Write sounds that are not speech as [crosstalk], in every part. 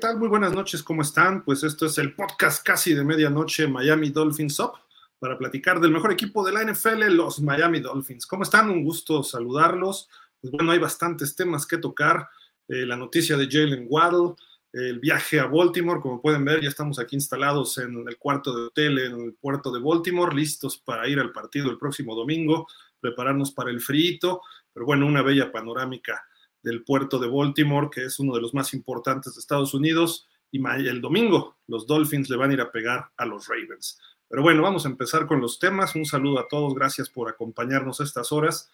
Hola, ¿qué tal? Muy buenas noches, ¿cómo están? Pues esto es el podcast casi de medianoche Miami Dolphins Up para platicar del mejor equipo de la NFL, los Miami Dolphins. ¿Cómo están? Un gusto saludarlos. Pues bueno, hay bastantes temas que tocar. Eh, la noticia de Jalen Waddle, el viaje a Baltimore, como pueden ver, ya estamos aquí instalados en el cuarto de hotel en el puerto de Baltimore, listos para ir al partido el próximo domingo, prepararnos para el frío, pero bueno, una bella panorámica del puerto de Baltimore, que es uno de los más importantes de Estados Unidos. Y el domingo los Dolphins le van a ir a pegar a los Ravens. Pero bueno, vamos a empezar con los temas. Un saludo a todos, gracias por acompañarnos estas horas.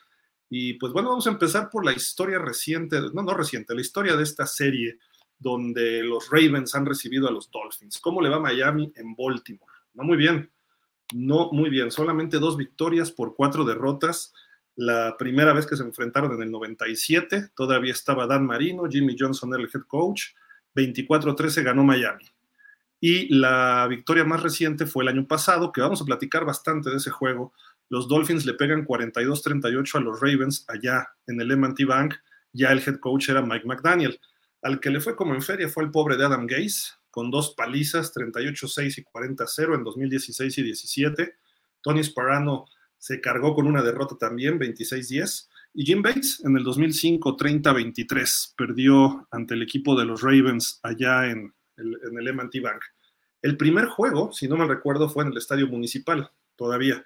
Y pues bueno, vamos a empezar por la historia reciente, no, no reciente, la historia de esta serie donde los Ravens han recibido a los Dolphins. ¿Cómo le va Miami en Baltimore? No muy bien, no muy bien, solamente dos victorias por cuatro derrotas la primera vez que se enfrentaron en el 97, todavía estaba Dan Marino, Jimmy Johnson era el head coach, 24-13 ganó Miami. Y la victoria más reciente fue el año pasado, que vamos a platicar bastante de ese juego. Los Dolphins le pegan 42-38 a los Ravens allá en el M&T Bank. Ya el head coach era Mike McDaniel. Al que le fue como en feria fue el pobre de Adam Gase, con dos palizas, 38-6 y 40-0 en 2016 y 17. Tony Sparano se cargó con una derrota también, 26-10. Y Jim Bates en el 2005, 30-23, perdió ante el equipo de los Ravens allá en el, M&T Bank. El primer juego, si no me recuerdo, fue en el estadio municipal, todavía.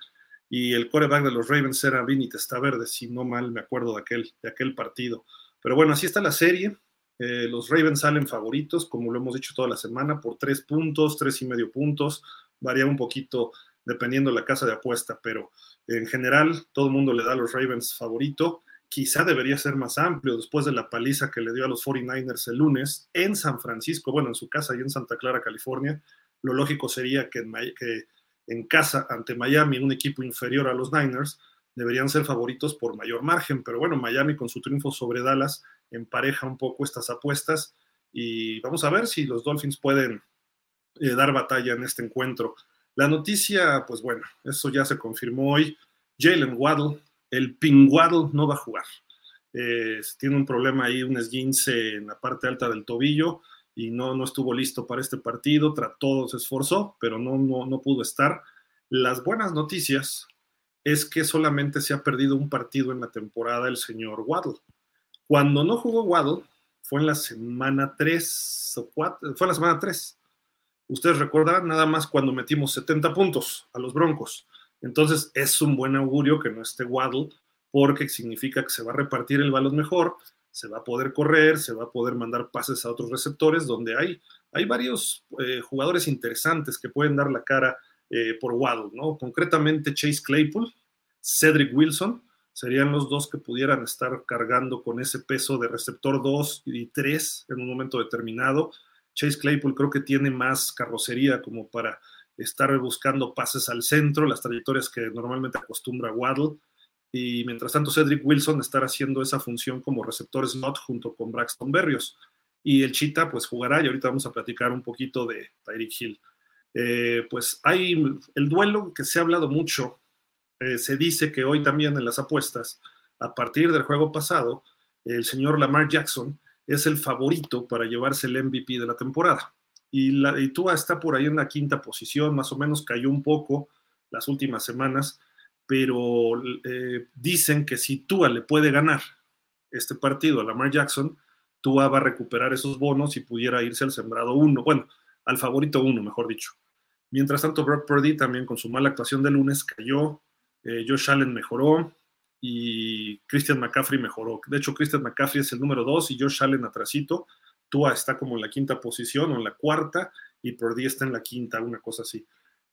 Y el coreback de los Ravens era Vinny Testaverde, si no mal me acuerdo de aquel, de aquel partido. Pero bueno, así está la serie. Eh, los Ravens salen favoritos, como lo hemos dicho toda la semana, por tres puntos, tres y medio puntos. Varía un poquito dependiendo la casa de apuesta, pero en general todo el mundo le da a los Ravens favorito. Quizá debería ser más amplio después de la paliza que le dio a los 49ers el lunes en San Francisco, bueno, en su casa y en Santa Clara, California. Lo lógico sería que en, casa ante Miami, un equipo inferior a los Niners, deberían ser favoritos por mayor margen, pero bueno, Miami con su triunfo sobre Dallas empareja un poco estas apuestas y vamos a ver si los Dolphins pueden eh, dar batalla en este encuentro. La noticia, pues bueno, eso ya se confirmó hoy. Jalen Waddle, el Waddle no va a jugar. Eh, tiene un problema ahí, un esguince en la parte alta del tobillo y no, no estuvo listo para este partido. Trató, se esforzó, pero no, no, no pudo estar. Las buenas noticias es que solamente se ha perdido un partido en la temporada el señor Waddle. Cuando no jugó Waddle, fue en la semana 3 o 4, fue en la semana 3. Ustedes recuerdan nada más cuando metimos 70 puntos a los Broncos. Entonces es un buen augurio que no esté Waddle porque significa que se va a repartir el balón mejor, se va a poder correr, se va a poder mandar pases a otros receptores donde hay, hay varios eh, jugadores interesantes que pueden dar la cara eh, por Waddle, ¿no? Concretamente Chase Claypool, Cedric Wilson, serían los dos que pudieran estar cargando con ese peso de receptor 2 y 3 en un momento determinado. Chase Claypool creo que tiene más carrocería como para estar buscando pases al centro, las trayectorias que normalmente acostumbra Waddle. Y mientras tanto, Cedric Wilson estar haciendo esa función como receptor slot junto con Braxton Berrios. Y el Chita, pues jugará, y ahorita vamos a platicar un poquito de Tyreek Hill. Eh, pues hay el duelo que se ha hablado mucho. Eh, se dice que hoy también en las apuestas, a partir del juego pasado, el señor Lamar Jackson es el favorito para llevarse el MVP de la temporada. Y, la, y Tua está por ahí en la quinta posición, más o menos cayó un poco las últimas semanas, pero eh, dicen que si Tua le puede ganar este partido a Lamar Jackson, Tua va a recuperar esos bonos y pudiera irse al sembrado uno, bueno, al favorito uno, mejor dicho. Mientras tanto, Brock Purdy también con su mala actuación de lunes cayó, eh, Josh Allen mejoró, y Christian McCaffrey mejoró. De hecho, Christian McCaffrey es el número dos y Josh Allen atrasito. Tua está como en la quinta posición o en la cuarta y Purdy está en la quinta, una cosa así.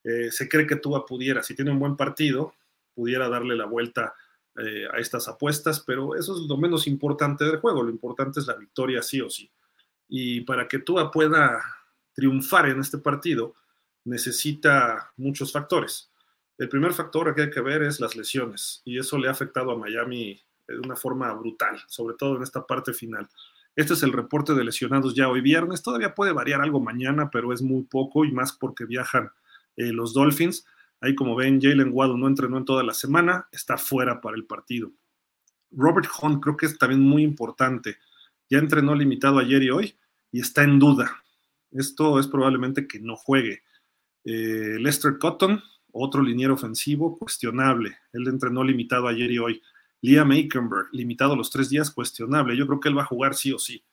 Eh, se cree que Tua pudiera, si tiene un buen partido, pudiera darle la vuelta eh, a estas apuestas, pero eso es lo menos importante del juego. Lo importante es la victoria sí o sí. Y para que Tua pueda triunfar en este partido, necesita muchos factores. El primer factor que hay que ver es las lesiones y eso le ha afectado a Miami de una forma brutal, sobre todo en esta parte final. Este es el reporte de lesionados ya hoy viernes. Todavía puede variar algo mañana, pero es muy poco y más porque viajan eh, los Dolphins. Ahí como ven, Jalen Waddle no entrenó en toda la semana, está fuera para el partido. Robert Hunt creo que es también muy importante. Ya entrenó limitado ayer y hoy y está en duda. Esto es probablemente que no juegue. Eh, Lester Cotton, otro liniero ofensivo, cuestionable. Él entrenó limitado ayer y hoy. Liam Aikenberg, limitado los tres días, cuestionable. Yo creo que él va a jugar sí o sí.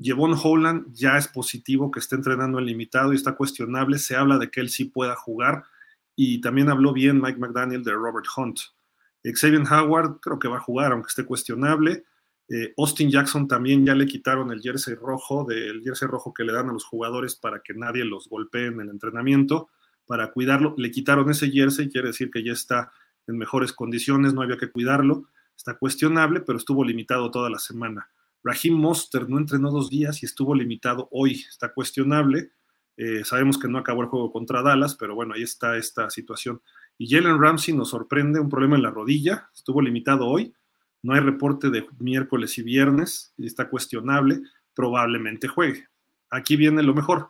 Jevon Holland ya es positivo que esté entrenando en limitado y está cuestionable. Se habla de que él sí pueda jugar. Y también habló bien Mike McDaniel de Robert Hunt. Xavier Howard creo que va a jugar, aunque esté cuestionable. Eh, Austin Jackson también ya le quitaron el jersey rojo, del jersey rojo que le dan a los jugadores para que nadie los golpee en el entrenamiento, para cuidarlo. Le quitaron ese jersey, quiere decir que ya está en mejores condiciones, no había que cuidarlo. Está cuestionable, pero estuvo limitado toda la semana. Raheem Monster no entrenó dos días y estuvo limitado hoy. Está cuestionable. Eh, sabemos que no acabó el juego contra Dallas, pero bueno, ahí está esta situación. Y Jalen Ramsey nos sorprende, un problema en la rodilla, estuvo limitado hoy, no hay reporte de miércoles y viernes, está cuestionable, probablemente juegue. Aquí viene lo mejor.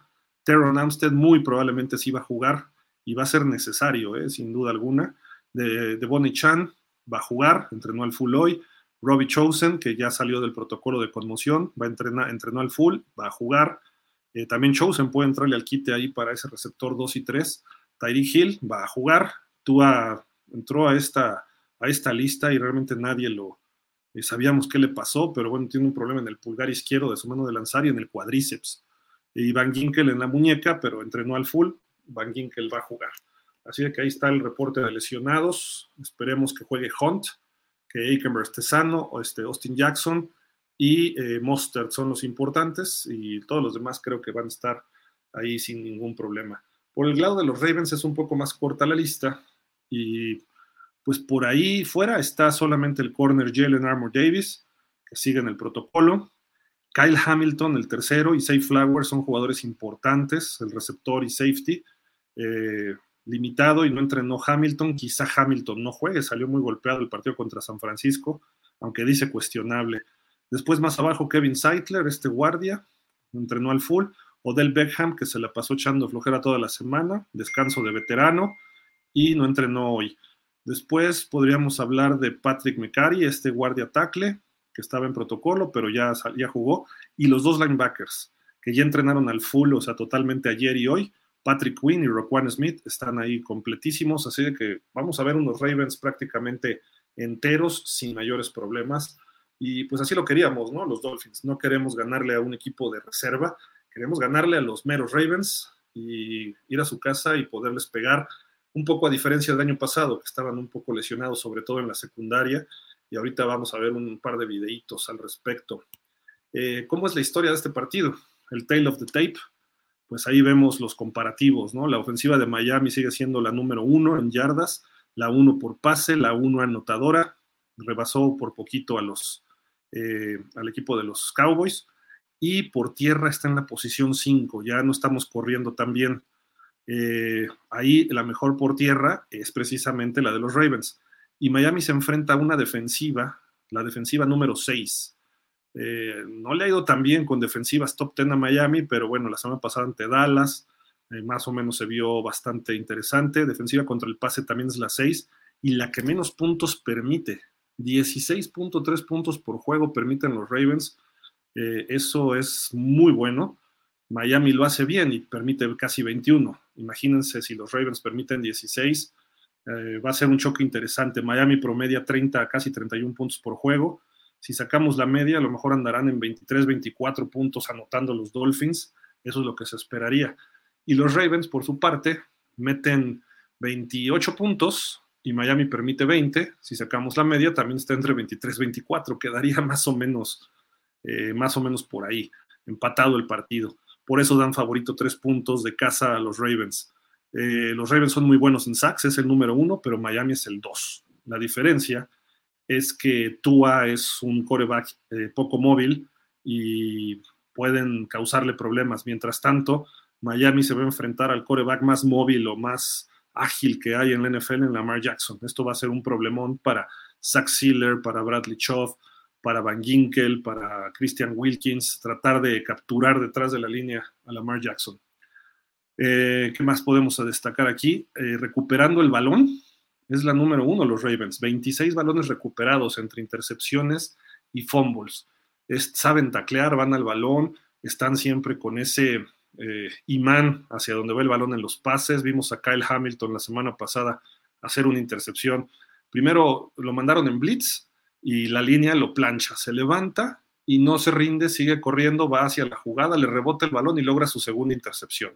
Teron Amstead muy probablemente sí va a jugar y va a ser necesario, ¿eh? sin duda alguna. De, de Bonnie Chan va a jugar, entrenó al full hoy. Robbie Chosen, que ya salió del protocolo de conmoción, va a entrenar, entrenó al full, va a jugar. Eh, también Chosen puede entrarle al quite ahí para ese receptor 2 y 3. Tyree Hill va a jugar. Tua entró a esta, a esta lista y realmente nadie lo eh, sabíamos qué le pasó, pero bueno, tiene un problema en el pulgar izquierdo de su mano de lanzar y en el cuádriceps. Y Van Ginkel en la muñeca, pero entrenó al full. Van Ginkel va a jugar. Así que ahí está el reporte de lesionados. Esperemos que juegue Hunt, que Aikenberg esté sano, o este Austin Jackson y eh, Mostert son los importantes y todos los demás creo que van a estar ahí sin ningún problema. Por el lado de los Ravens es un poco más corta la lista y pues por ahí fuera está solamente el corner Jalen Armour Davis, que sigue en el protocolo. Kyle Hamilton, el tercero, y Safe Flower son jugadores importantes, el receptor y safety. Eh, limitado y no entrenó Hamilton, quizá Hamilton no juegue, salió muy golpeado el partido contra San Francisco, aunque dice cuestionable. Después más abajo Kevin Seitler, este guardia, entrenó al full. Odell Beckham, que se la pasó echando flojera toda la semana, descanso de veterano y no entrenó hoy. Después podríamos hablar de Patrick McCarry, este guardia tackle, que estaba en protocolo, pero ya, ya jugó, y los dos linebackers, que ya entrenaron al full, o sea, totalmente ayer y hoy. Patrick Quinn y Roquan Smith están ahí completísimos, así de que vamos a ver unos Ravens prácticamente enteros, sin mayores problemas. Y pues así lo queríamos, ¿no? Los Dolphins. No queremos ganarle a un equipo de reserva, queremos ganarle a los meros Ravens y ir a su casa y poderles pegar un poco a diferencia del año pasado, que estaban un poco lesionados, sobre todo en la secundaria. Y ahorita vamos a ver un par de videitos al respecto. Eh, ¿Cómo es la historia de este partido? El Tale of the Tape. Pues ahí vemos los comparativos, ¿no? La ofensiva de Miami sigue siendo la número uno en yardas, la uno por pase, la uno anotadora, rebasó por poquito a los, eh, al equipo de los Cowboys. Y por tierra está en la posición 5, ya no estamos corriendo tan bien. Eh, ahí la mejor por tierra es precisamente la de los Ravens. Y Miami se enfrenta a una defensiva, la defensiva número 6. Eh, no le ha ido tan bien con defensivas top 10 a Miami, pero bueno, la semana pasada ante Dallas, más o menos se vio bastante interesante. Defensiva contra el pase también es la 6 y la que menos puntos permite. 16.3 puntos por juego permiten los Ravens. Eh, eso es muy bueno. Miami lo hace bien y permite casi 21. Imagínense si los Ravens permiten 16. Eh, va a ser un choque interesante. Miami promedia 30, casi 31 puntos por juego. Si sacamos la media, a lo mejor andarán en 23, 24 puntos anotando los Dolphins. Eso es lo que se esperaría. Y los Ravens, por su parte, meten 28 puntos, y Miami permite 20, si sacamos la media, también está entre 23 y 24, quedaría [laughs] más o menos, eh, más o menos por ahí, empatado el partido. Por eso dan favorito tres puntos de casa a los Ravens. Eh, los Ravens son muy buenos en sacks, es el número uno, pero Miami es el dos. La diferencia es que Tua es un coreback eh, poco móvil y pueden causarle problemas. Mientras tanto, Miami se va a enfrentar al coreback más móvil o más ágil que hay en la NFL en Lamar Jackson. Esto va a ser un problemón para Zach Sealer, para Bradley Chow, para Van Ginkel, para Christian Wilkins, tratar de capturar detrás de la línea a Lamar Jackson. Eh, ¿Qué más podemos destacar aquí? Eh, recuperando el balón, es la número uno los Ravens. 26 balones recuperados entre intercepciones y fumbles. saben taclear, van al balón, están siempre con ese eh, imán hacia donde va el balón en los pases. Vimos a Kyle Hamilton la semana pasada hacer una intercepción. Primero lo mandaron en blitz y la línea lo plancha, se levanta y no se rinde, sigue corriendo, va hacia la jugada, le rebota el balón y logra su segunda intercepción.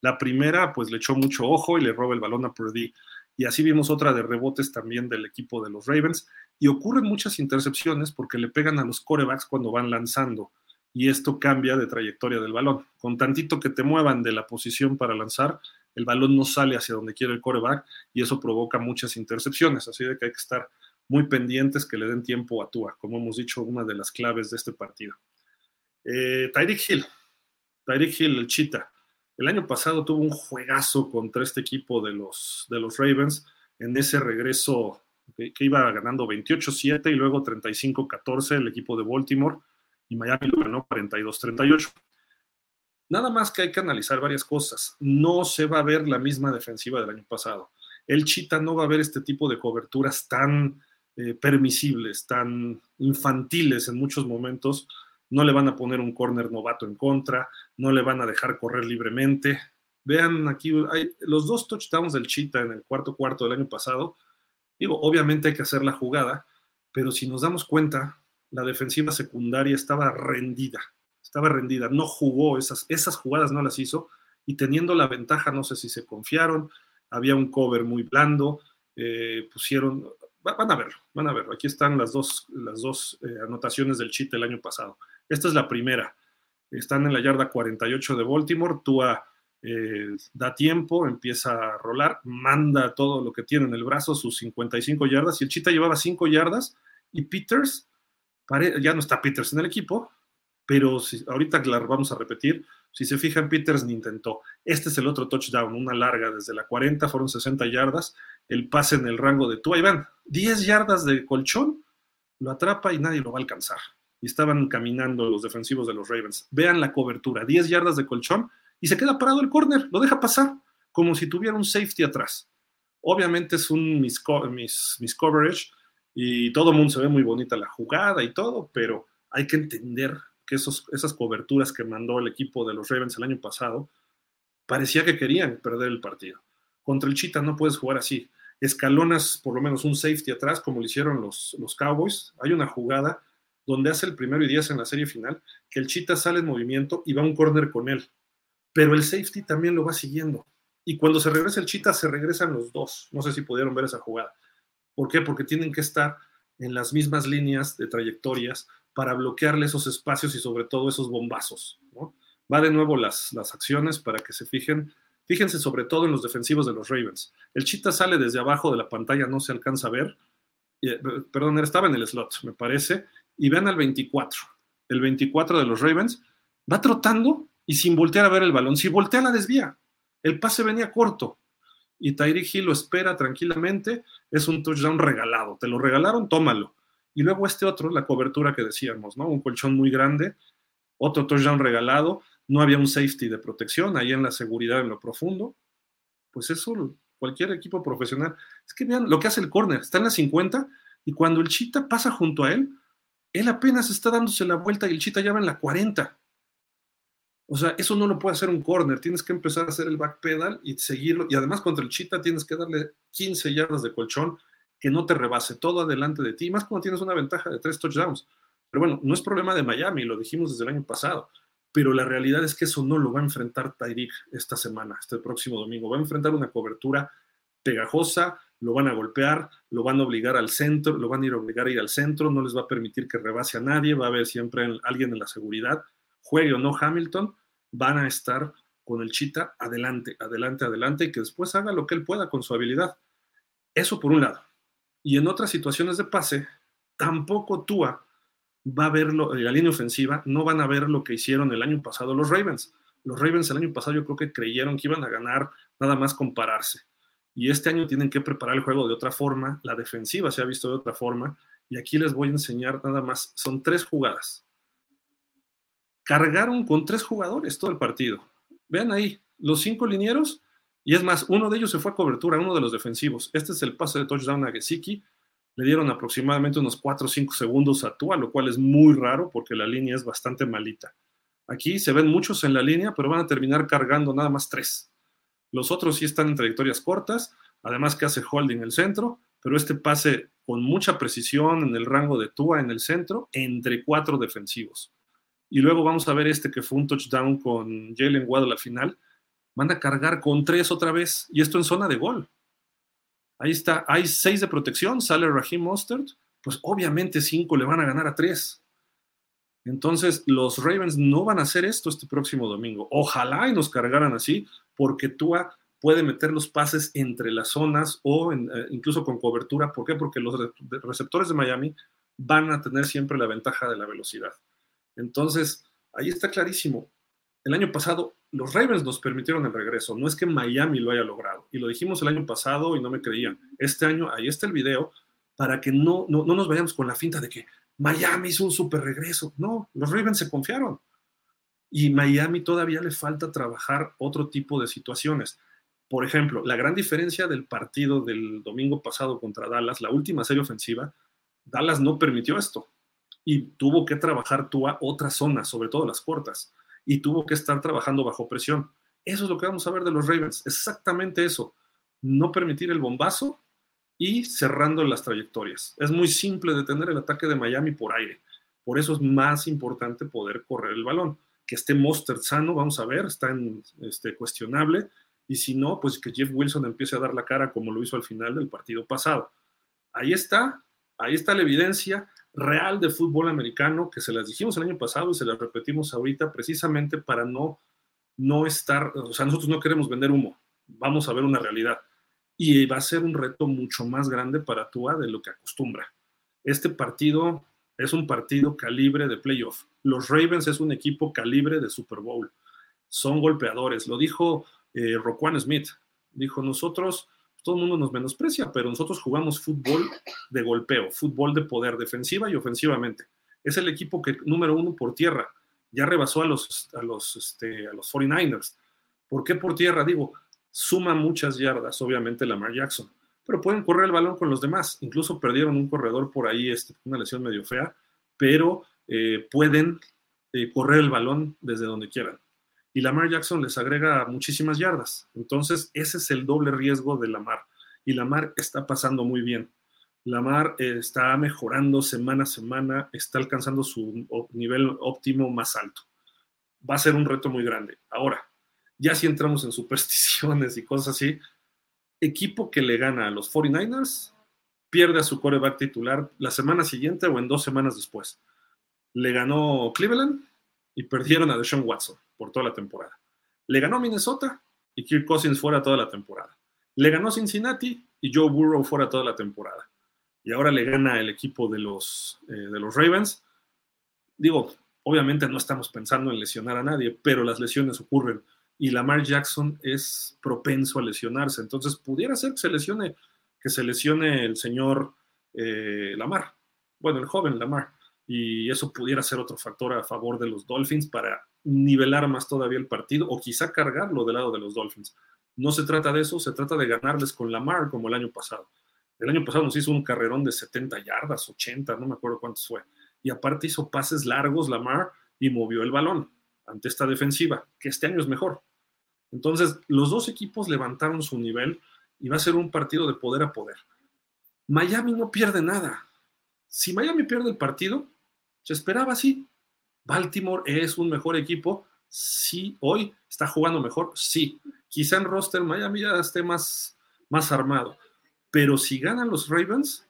La primera, pues le echó mucho ojo y le roba el balón a Purdy. Y así vimos otra de rebotes también del equipo de los Ravens. Y ocurren muchas intercepciones porque le pegan a los corebacks cuando van lanzando. Y esto cambia de trayectoria del balón. Con tantito que te muevan de la posición para lanzar, el balón no sale hacia donde quiere el coreback y eso provoca muchas intercepciones. Así de que hay que estar muy pendientes que le den tiempo a Tua, como hemos dicho, una de las claves de este partido. Eh, Tyreek Hill, Tyreek Hill, el Chita. El año pasado tuvo un juegazo contra este equipo de los, de los Ravens en ese regreso que, iba ganando 28-7 y luego 35-14 el equipo de Baltimore y Miami lo ganó 42-38. Nada más que hay que analizar varias cosas. No se va a ver la misma defensiva del año pasado. El Chita no va a ver este tipo de coberturas tan eh, permisibles, tan infantiles en muchos momentos. No le van a poner un corner novato en contra, no le van a dejar correr libremente. Vean aquí, hay los dos touchdowns del Chita en el cuarto cuarto del año pasado. Digo, obviamente hay que hacer la jugada, pero si nos damos cuenta, la defensiva secundaria estaba rendida estaba rendida, no jugó esas, esas jugadas, no las hizo, y teniendo la ventaja, no sé si se confiaron, había un cover muy blando, eh, pusieron, van a verlo, van a verlo, aquí están las dos, las dos eh, anotaciones del cheat del año pasado. Esta es la primera, están en la yarda 48 de Baltimore, Tua eh, da tiempo, empieza a rolar, manda todo lo que tiene en el brazo, sus 55 yardas, y el Chita llevaba 5 yardas, y Peters, ya no está Peters en el equipo, pero si, ahorita la vamos a repetir, si se fijan, Peters ni intentó. Este es el otro touchdown, una larga desde la 40, fueron 60 yardas, el pase en el rango de Tua, y van, 10 yardas de colchón, lo atrapa y nadie lo va a alcanzar. Y estaban caminando los defensivos de los Ravens. Vean la cobertura, 10 yardas de colchón y se queda parado el corner, lo deja pasar, como si tuviera un safety atrás. Obviamente es un mis, mis coverage y todo mundo se ve muy bonita la jugada y todo, pero hay que entender que esos, esas coberturas que mandó el equipo de los Ravens el año pasado, parecía que querían perder el partido. Contra el Cheetah no puedes jugar así. Escalonas por lo menos un safety atrás, como lo hicieron los, los Cowboys. Hay una jugada donde hace el primero y diez en la serie final, que el Cheetah sale en movimiento y va un corner con él. Pero el safety también lo va siguiendo. Y cuando se regresa el Cheetah, se regresan los dos. No sé si pudieron ver esa jugada. ¿Por qué? Porque tienen que estar en las mismas líneas de trayectorias para bloquearle esos espacios y sobre todo esos bombazos. Va de nuevo las, las acciones para que se fijen. Fíjense sobre todo en los defensivos de los Ravens. El Chita sale desde abajo de la pantalla, no se alcanza a ver. Eh, perdón, estaba en el slot, me parece. Y vean al 24. El 24 de los Ravens va trotando y sin voltear a ver el balón. Si voltea, la desvía. El pase venía corto. Y Tyreek Hill lo espera tranquilamente. Es un touchdown regalado. Te lo regalaron, tómalo. Y luego este otro, la cobertura que decíamos, ¿no? Un colchón muy grande, otro touchdown regalado, no había un safety de protección, ahí en la seguridad en lo profundo. Pues eso, cualquier equipo profesional. Es que vean lo que hace el corner, está en la 50 y cuando el chita pasa junto a él, él apenas está dándose la vuelta y el chita ya va en la 40. O sea, eso no lo puede hacer un corner, tienes que empezar a hacer el back pedal y seguirlo. Y además contra el chita tienes que darle 15 yardas de colchón que no te rebase todo adelante de ti, más cuando tienes una ventaja de tres touchdowns. Pero bueno, no es problema de Miami, lo dijimos desde el año pasado, pero la realidad es que eso no lo va a enfrentar Tyreek esta semana, este próximo domingo. Va a enfrentar una cobertura pegajosa, lo van a golpear, lo van a obligar al centro, lo van a ir a obligar a ir al centro, no les va a permitir que rebase a nadie, va a haber siempre alguien en la seguridad, juegue o no Hamilton, van a estar con el chita adelante, adelante, adelante y que después haga lo que él pueda con su habilidad. Eso por un lado. Y en otras situaciones de pase, tampoco Tua va a ver la línea ofensiva, no van a ver lo que hicieron el año pasado los Ravens. Los Ravens el año pasado yo creo que creyeron que iban a ganar nada más compararse. Y este año tienen que preparar el juego de otra forma, la defensiva se ha visto de otra forma, y aquí les voy a enseñar nada más, son tres jugadas. Cargaron con tres jugadores todo el partido. Vean ahí, los cinco linieros y es más, uno de ellos se fue a cobertura, uno de los defensivos. Este es el pase de touchdown a Gesicki. Le dieron aproximadamente unos 4 o 5 segundos a Tua, lo cual es muy raro porque la línea es bastante malita. Aquí se ven muchos en la línea, pero van a terminar cargando nada más tres. Los otros sí están en trayectorias cortas, además que hace holding el centro, pero este pase con mucha precisión en el rango de Tua en el centro, entre cuatro defensivos. Y luego vamos a ver este que fue un touchdown con Jalen Waddle al final. Van a cargar con tres otra vez, y esto en zona de gol. Ahí está, hay seis de protección, sale Raheem Mostert, pues obviamente cinco le van a ganar a tres. Entonces, los Ravens no van a hacer esto este próximo domingo. Ojalá y nos cargaran así, porque Tua puede meter los pases entre las zonas o eh, incluso con cobertura. ¿Por qué? Porque los receptores de Miami van a tener siempre la ventaja de la velocidad. Entonces, ahí está clarísimo. El año pasado, los Ravens nos permitieron el regreso. No es que Miami lo haya logrado. Y lo dijimos el año pasado y no me creían. Este año, ahí está el video, para que no, no, no nos vayamos con la finta de que Miami hizo un super regreso. No, los Ravens se confiaron. Y Miami todavía le falta trabajar otro tipo de situaciones. Por ejemplo, la gran diferencia del partido del domingo pasado contra Dallas, la última serie ofensiva, Dallas no permitió esto y tuvo que trabajar tú a otras zonas, sobre todo las cortas, y tuvo que estar trabajando bajo presión. Eso es lo que vamos a ver de los Ravens, exactamente eso. No permitir el bombazo y cerrando las trayectorias. Es muy simple detener el ataque de Miami por aire. Por eso es más importante poder correr el balón. Que esté Monster sano, vamos a ver, está en, este, cuestionable. Y si no, pues que Jeff Wilson empiece a dar la cara como lo hizo al final del partido pasado. Ahí está, ahí está la evidencia real de fútbol americano que se las dijimos el año pasado y se las repetimos ahorita precisamente para no, no estar, o sea, nosotros no queremos vender humo, vamos a ver una realidad y va a ser un reto mucho más grande para Tua de lo que acostumbra. Este partido es un partido calibre de playoff. Los Ravens es un equipo calibre de Super Bowl. Son golpeadores. Lo dijo eh, Roquan Smith. Dijo, nosotros, todo el mundo nos menosprecia, pero nosotros jugamos fútbol de golpeo, fútbol de poder, defensiva y ofensivamente. Es el equipo que número uno por tierra. Ya rebasó a los, a los, este, a los 49ers. ¿Por qué por tierra? Digo, suma muchas yardas, obviamente, Lamar Jackson, pero pueden correr el balón con los demás. Incluso perdieron un corredor por ahí, este, una lesión medio fea, pero eh, pueden eh, correr el balón desde donde quieran. Y Lamar Jackson les agrega muchísimas yardas. Entonces, ese es el doble riesgo de Lamar. Y Lamar está pasando muy bien. Lamar eh, está mejorando semana a semana, está alcanzando su nivel óptimo más alto. Va a ser un reto muy grande. Ahora, ya si entramos en [laughs] supersticiones y cosas así, equipo que le gana a los 49ers pierde a su coreback titular la semana siguiente o en dos semanas después. Le ganó Cleveland y perdieron a Deshaun Watson por toda la temporada. Le ganó Minnesota y Kirk Cousins fuera toda la temporada. Le ganó Cincinnati y Joe Burrow fuera toda la temporada. Y ahora le gana el equipo de los, eh, de los Ravens. Digo, obviamente no estamos pensando en lesionar a nadie, pero las lesiones ocurren y Lamar Jackson es propenso a lesionarse. Entonces, pudiera ser que se lesione, que se lesione el señor eh, Lamar, bueno, el joven Lamar, y eso pudiera ser otro factor a favor de los Dolphins para nivelar más todavía el partido o quizá cargarlo del lado de los Dolphins. No se trata de eso, se trata de ganarles con Lamar como el año pasado. El año pasado nos hizo un carrerón de 70 yardas, 80, no me acuerdo cuántos fue. Y aparte hizo pases largos Lamar y movió el balón ante esta defensiva, que este año es mejor. Entonces, los dos equipos levantaron su nivel y va a ser un partido de poder a poder. Miami no pierde nada. Si Miami pierde el partido, se esperaba así. Baltimore es un mejor equipo. Sí, hoy está jugando mejor. Sí, quizá en roster Miami ya esté más, más armado. Pero si ganan los Ravens,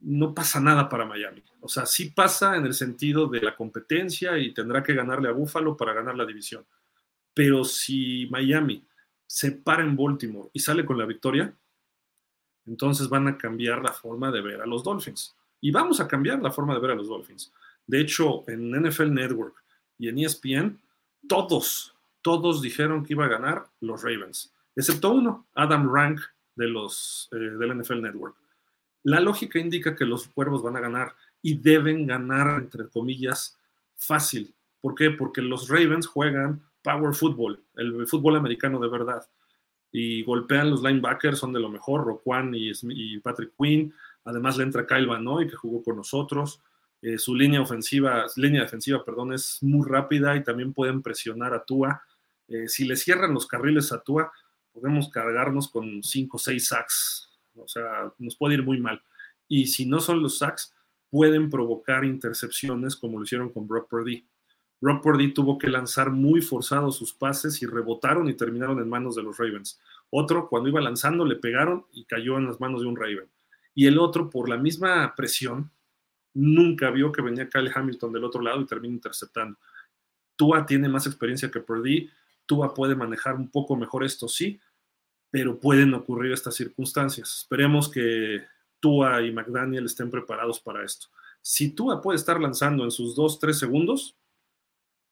no pasa nada para Miami. O sea, sí pasa en el sentido de la competencia y tendrá que ganarle a Buffalo para ganar la división. Pero si Miami se para en Baltimore y sale con la victoria, entonces van a cambiar la forma de ver a los Dolphins. Y vamos a cambiar la forma de ver a los Dolphins. De hecho, en NFL Network y en ESPN, todos, todos dijeron que iba a ganar los Ravens, excepto uno, Adam Rank de los, eh, del NFL Network. La lógica indica que los cuervos van a ganar y deben ganar, entre comillas, fácil. ¿Por qué? Porque los Ravens juegan power football, el fútbol americano de verdad. Y golpean los linebackers, son de lo mejor, Roquan y, Patrick Quinn. Además le entra Kyle Van que jugó con nosotros. Eh, su línea ofensiva, línea defensiva, perdón, es muy rápida y también pueden presionar a Tua. Eh, si le cierran los carriles a Tua, podemos cargarnos con 5 o 6 sacks. O sea, nos puede ir muy mal. Y si no son los sacks, pueden provocar intercepciones como lo hicieron con Brock Purdy. Brock Purdy tuvo que lanzar muy forzado sus pases y rebotaron y terminaron en manos de los Ravens. Otro, cuando iba lanzando, le pegaron y cayó en las manos de un Raven. Y el otro, por la misma presión, nunca vio que venía Kyle Hamilton del otro lado y terminó interceptando. Tua tiene más experiencia que Purdy. Tua puede manejar un poco mejor esto, sí, pero pueden ocurrir estas circunstancias. Esperemos que Tua y McDaniel estén preparados para esto. Si Tua puede estar lanzando en sus 2-3 segundos,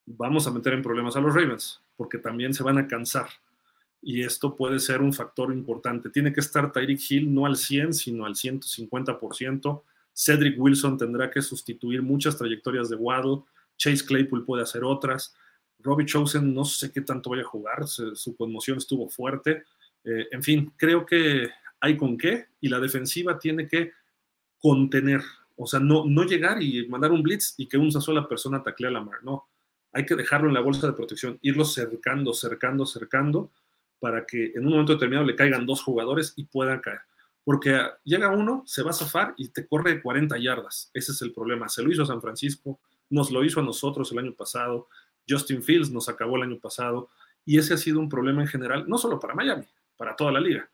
vamos a meter en problemas a los Ravens, porque también se van a cansar. Y esto puede ser un factor importante. Tiene que estar Tyreek Hill no al 100, sino al 150%. Cedric Wilson tendrá que sustituir muchas trayectorias de Waddle. Chase Claypool puede hacer otras. Robbie Chosen no sé qué tanto vaya a jugar. Su conmoción estuvo fuerte. Eh, en fin, creo que hay con qué y la defensiva tiene que contener. O sea, no, no llegar y mandar un blitz y que una sola persona tacle a la mar. No, hay que dejarlo en la bolsa de protección, irlo cercando, cercando, cercando, para que en un momento determinado le caigan dos jugadores y puedan caer. Porque llega uno, se va a zafar y te corre 40 yardas. Ese es el problema. Se lo hizo a San Francisco, nos lo hizo a nosotros el año pasado. Justin Fields nos acabó el año pasado. Y ese ha sido un problema en general, no solo para Miami, para toda la liga.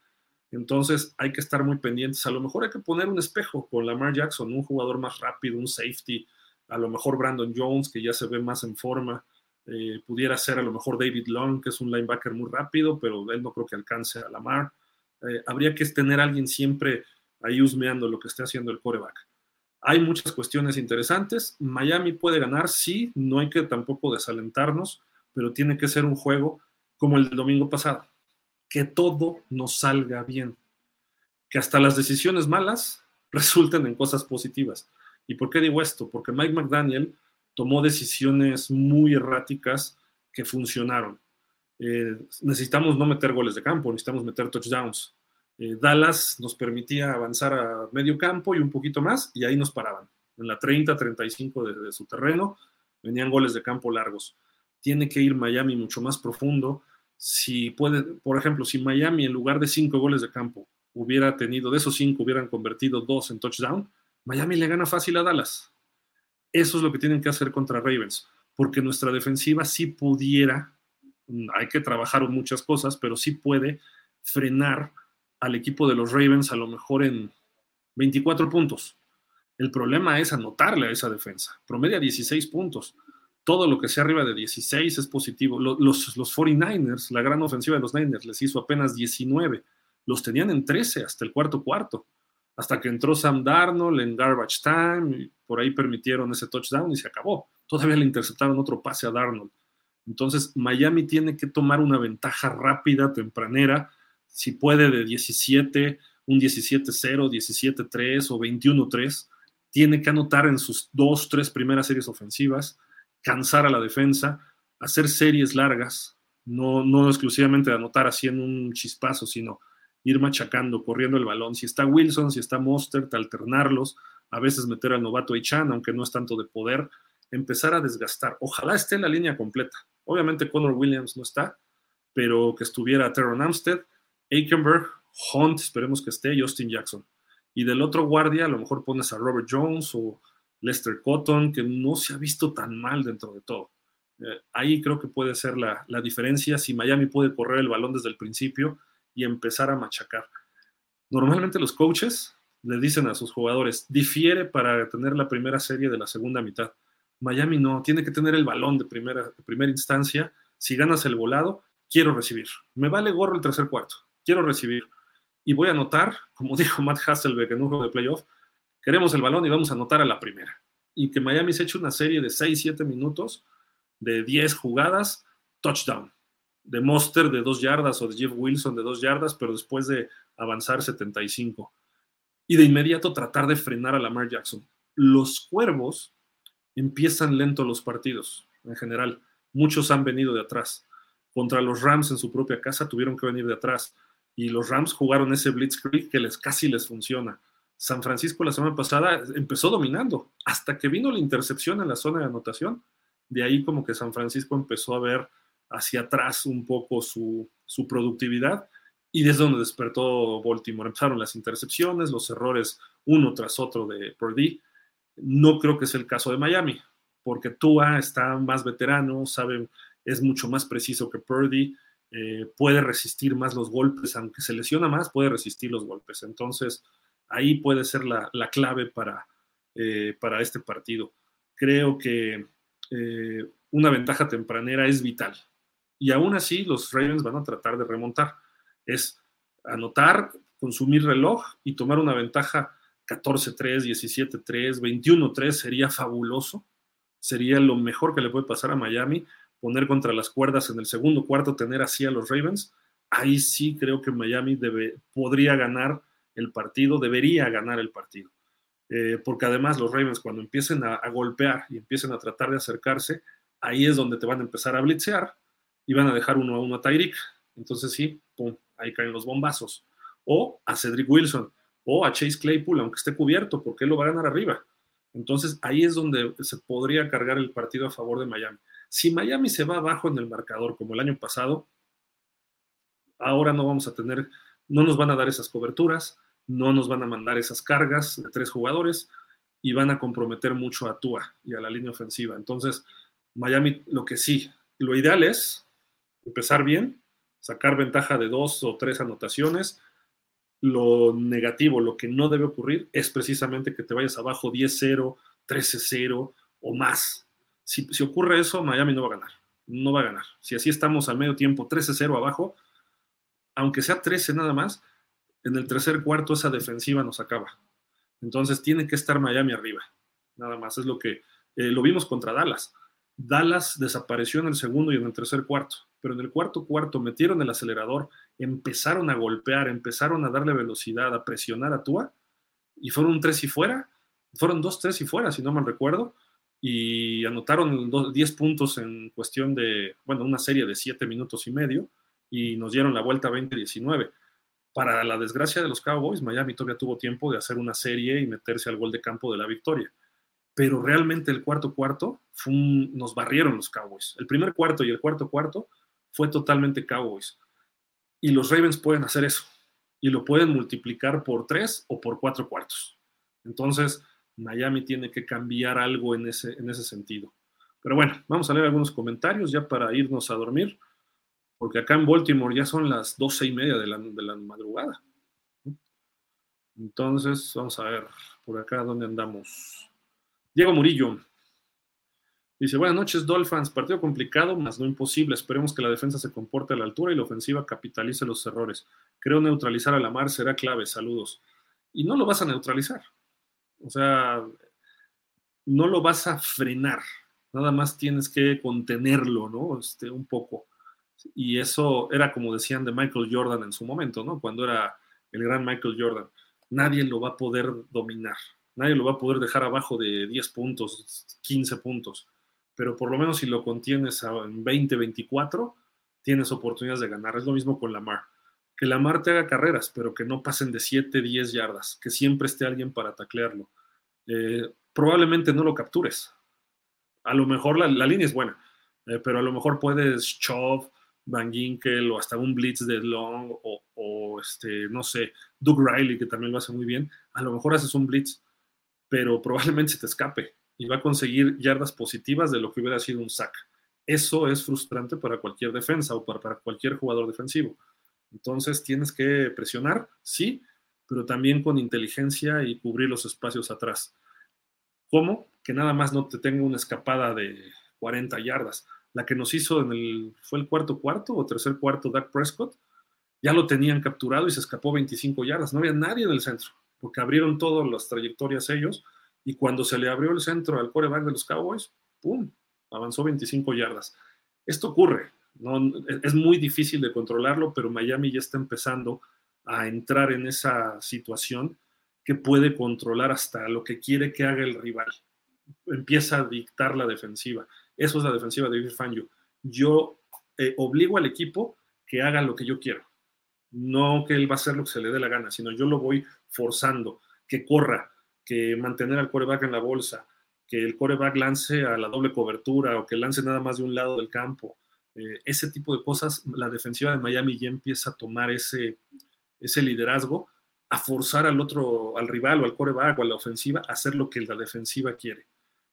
Entonces hay que estar muy pendientes. A lo mejor hay que poner un espejo con Lamar Jackson, un jugador más rápido, un safety, a lo mejor Brandon Jones, que ya se ve más en forma, eh, pudiera ser a lo mejor David Long, que es un linebacker muy rápido, pero él no creo que alcance a Lamar. Eh, habría que tener alguien siempre ahí husmeando lo que esté haciendo el coreback. Hay muchas cuestiones interesantes. Miami puede ganar, sí, no hay que tampoco desalentarnos, pero tiene que ser un juego como el del domingo pasado, que todo nos salga bien, que hasta las decisiones malas [laughs] resulten en cosas positivas. ¿Y por qué digo esto? Porque Mike McDaniel tomó decisiones muy erráticas que funcionaron. Eh, necesitamos no meter goles de campo, necesitamos meter touchdowns. Eh, Dallas nos permitía avanzar a medio campo y un poquito más, y ahí nos paraban. En la 30, 35 de, de su terreno, venían goles de campo largos. Tiene que ir Miami mucho más profundo. Si puede, por ejemplo, si Miami en lugar de cinco goles de campo hubiera tenido, de esos cinco hubieran convertido dos en touchdown, Miami le gana fácil a Dallas. Eso es lo que tienen que hacer contra Ravens, porque nuestra defensiva sí pudiera, hay que trabajar muchas cosas, pero sí puede frenar al equipo de los Ravens a lo mejor en 24 puntos. El problema es anotarle a esa defensa. Promedia 16 puntos. Todo lo que sea arriba de 16 es positivo. Los, los, los 49ers, la gran ofensiva de los Niners, les hizo apenas 19. Los tenían en 13 hasta el cuarto cuarto hasta que entró Sam Darnold en garbage time, y por ahí permitieron ese touchdown y se acabó. Todavía le interceptaron otro pase a Darnold. Entonces, Miami tiene que tomar una ventaja rápida, tempranera, si puede de 17, un 17-0, 17-3 o 21-3. Tiene que anotar en sus dos, tres primeras series ofensivas, cansar a la defensa, hacer series largas, no, no exclusivamente anotar así en un chispazo, sino ir machacando, corriendo el balón. Si está Wilson, si está Mostert, alternarlos, a veces meter al novato Ichan, aunque no es tanto de poder, empezar a desgastar. Ojalá esté en la línea completa. Obviamente Connor Williams no está, pero que estuviera Terron Amstead, Aikenberg, Hunt, esperemos que esté, Justin Jackson. Y del otro guardia, a lo mejor pones a Robert Jones o Lester Cotton, que no se ha visto tan mal dentro de todo. Eh, ahí creo que puede ser la, la diferencia. Si Miami puede correr el balón desde el principio, y empezar a machacar. Normalmente los coaches le dicen a sus jugadores, difiere para tener la primera serie de la segunda mitad. Miami no, tiene que tener el balón de primera, primera instancia. Si ganas el volado, quiero recibir. Me vale gorro el tercer cuarto, quiero recibir. Y voy a anotar, como [laughs] dijo Matt Hasselbeck en un juego de playoff, queremos el balón y vamos a anotar a la primera. Y que Miami se eche una serie de 6-7 minutos, de 10 jugadas, touchdown de Monster de dos yardas o de Jeff Wilson de dos yardas, pero después de avanzar 75. Y de inmediato tratar de frenar a Lamar Jackson. Los cuervos empiezan lento los partidos, en general. Muchos han venido de atrás. Contra los Rams en su propia casa tuvieron que venir de atrás. Y los Rams jugaron ese blitzkrieg que les, casi les funciona. San Francisco la semana pasada empezó dominando, hasta que vino la intercepción en la zona de anotación. De ahí como que San Francisco empezó a ver hacia atrás un poco su, su productividad y desde donde despertó Baltimore. Empezaron las intercepciones, los errores uno tras otro de Purdy. No creo que sea el caso de Miami, porque Tua está más veterano, sabe, es mucho más preciso que Purdy, eh, puede resistir más los golpes, aunque se lesiona más, puede resistir los golpes. Entonces, ahí puede ser la, clave para, eh, para este partido. Creo que eh, una ventaja tempranera es vital. Y aún así, los Ravens van a tratar de remontar es anotar, consumir reloj y tomar una ventaja 14-3, 17-3, 21-3 sería fabuloso. Sería lo mejor que le puede pasar a Miami, poner contra las cuerdas en el segundo cuarto, tener así a los Ravens. Ahí sí creo que Miami debe, podría ganar el partido, debería ganar el partido. Eh, porque además los Ravens cuando empiecen a, a, golpear y empiecen a tratar de acercarse, ahí es donde te van a empezar a blitzear y van a dejar uno a uno a Tyreek. Entonces sí, pum, ahí caen los bombazos. O a Cedric Wilson, o a Chase Claypool, aunque esté cubierto, porque él lo va a ganar arriba. Entonces ahí es donde se podría cargar el partido a favor de Miami. Si Miami se va abajo en el marcador como el año pasado, ahora no vamos a tener, no nos van a dar esas coberturas, no nos van a mandar esas cargas de tres jugadores y van a comprometer mucho a Tua y a la línea ofensiva. Entonces, Miami, lo que sí, lo ideal es empezar bien, sacar ventaja de dos o tres anotaciones. Lo negativo, lo que no debe ocurrir es precisamente que te vayas abajo 10-0, 13-0 o más. Si, ocurre eso, Miami no va a ganar. No va a ganar. Si así estamos al medio tiempo 13-0 abajo, aunque sea 13 nada más, en el tercer cuarto esa defensiva nos acaba. Entonces tiene que estar Miami arriba. Nada más. Es lo que eh, lo vimos contra Dallas. Dallas desapareció en el segundo y en el tercer cuarto pero en el cuarto cuarto metieron el acelerador, empezaron a golpear, empezaron a darle velocidad, a presionar a Tua, y fueron tres y fuera, fueron dos, tres y fuera, si no mal recuerdo, y anotaron 10 puntos en cuestión de, bueno, una serie de 7 minutos y medio, y nos dieron la vuelta 20-19. Para la desgracia de los Cowboys, Miami todavía tuvo tiempo de hacer una serie y meterse al gol de campo de la victoria pero realmente el cuarto cuarto nos barrieron los Cowboys. El primer cuarto y el cuarto cuarto fue totalmente Cowboys. Y los Ravens pueden hacer eso. Y lo pueden multiplicar por tres o por cuatro cuartos. Entonces, Miami tiene que cambiar algo en ese, en ese sentido. Pero bueno, vamos a leer algunos comentarios ya para irnos a dormir, porque acá en Baltimore ya son las doce y media de la, de la madrugada. Entonces, vamos a ver por acá dónde andamos. Diego Murillo, Dice, buenas noches, Dolphins. Partido complicado, más no imposible. Esperemos que la defensa se comporte a la altura y la ofensiva capitalice los errores. Creo neutralizar a la mar será clave. Saludos. Y no lo vas a neutralizar. O sea, no lo vas a frenar. Nada más tienes que contenerlo, ¿no? Este, un poco. Y eso era como decían de Michael Jordan en su momento, ¿no? Cuando era el gran Michael Jordan. Nadie lo va a poder dominar. Nadie lo va a poder dejar abajo de 10 puntos, 15 puntos pero por lo menos si lo contienes en 20, 24, tienes oportunidades de ganar. Es lo mismo con Lamar. Que Lamar te haga carreras, pero que no pasen de 7, 10 yardas, que siempre esté alguien para taclearlo. Eh, probablemente no lo captures. A lo mejor la, línea es buena, eh, pero a lo mejor puedes shove, Van Ginkel o hasta un blitz de long o, o, este, no sé, Doug Riley, que también lo hace muy bien. A lo mejor haces un blitz, pero probablemente se te escape y va a conseguir yardas positivas de lo que hubiera sido un sack. Eso es frustrante para cualquier defensa o para, cualquier jugador defensivo. Entonces tienes que presionar, sí, pero también con inteligencia y cubrir los espacios atrás. ¿Cómo? Que nada más no te tenga una escapada de 40 yardas. La que nos hizo en el, fue el cuarto cuarto o tercer cuarto Dak Prescott, ya lo tenían capturado y se escapó 25 yardas. No había nadie en el centro, porque abrieron todas las trayectorias ellos y cuando se le abrió el centro al coreback de los Cowboys, ¡pum! Avanzó 25 yardas. Esto ocurre, ¿no? es muy difícil de controlarlo, pero Miami ya está empezando a entrar en esa situación que puede controlar hasta lo que quiere que haga el rival. Empieza a dictar la defensiva. Eso es la defensiva de Bill Fangio. Yo eh, obligo al equipo que haga lo que yo quiero. No que él va a hacer lo que se le dé la gana, sino yo lo voy forzando que corra, que mantener al coreback en la bolsa, que el coreback lance a la doble cobertura o que lance nada más de un lado del campo. Eh, ese tipo de cosas, la defensiva de Miami ya empieza a tomar ese, ese liderazgo, a forzar al otro, al rival o al coreback o a la ofensiva a hacer lo que la defensiva quiere.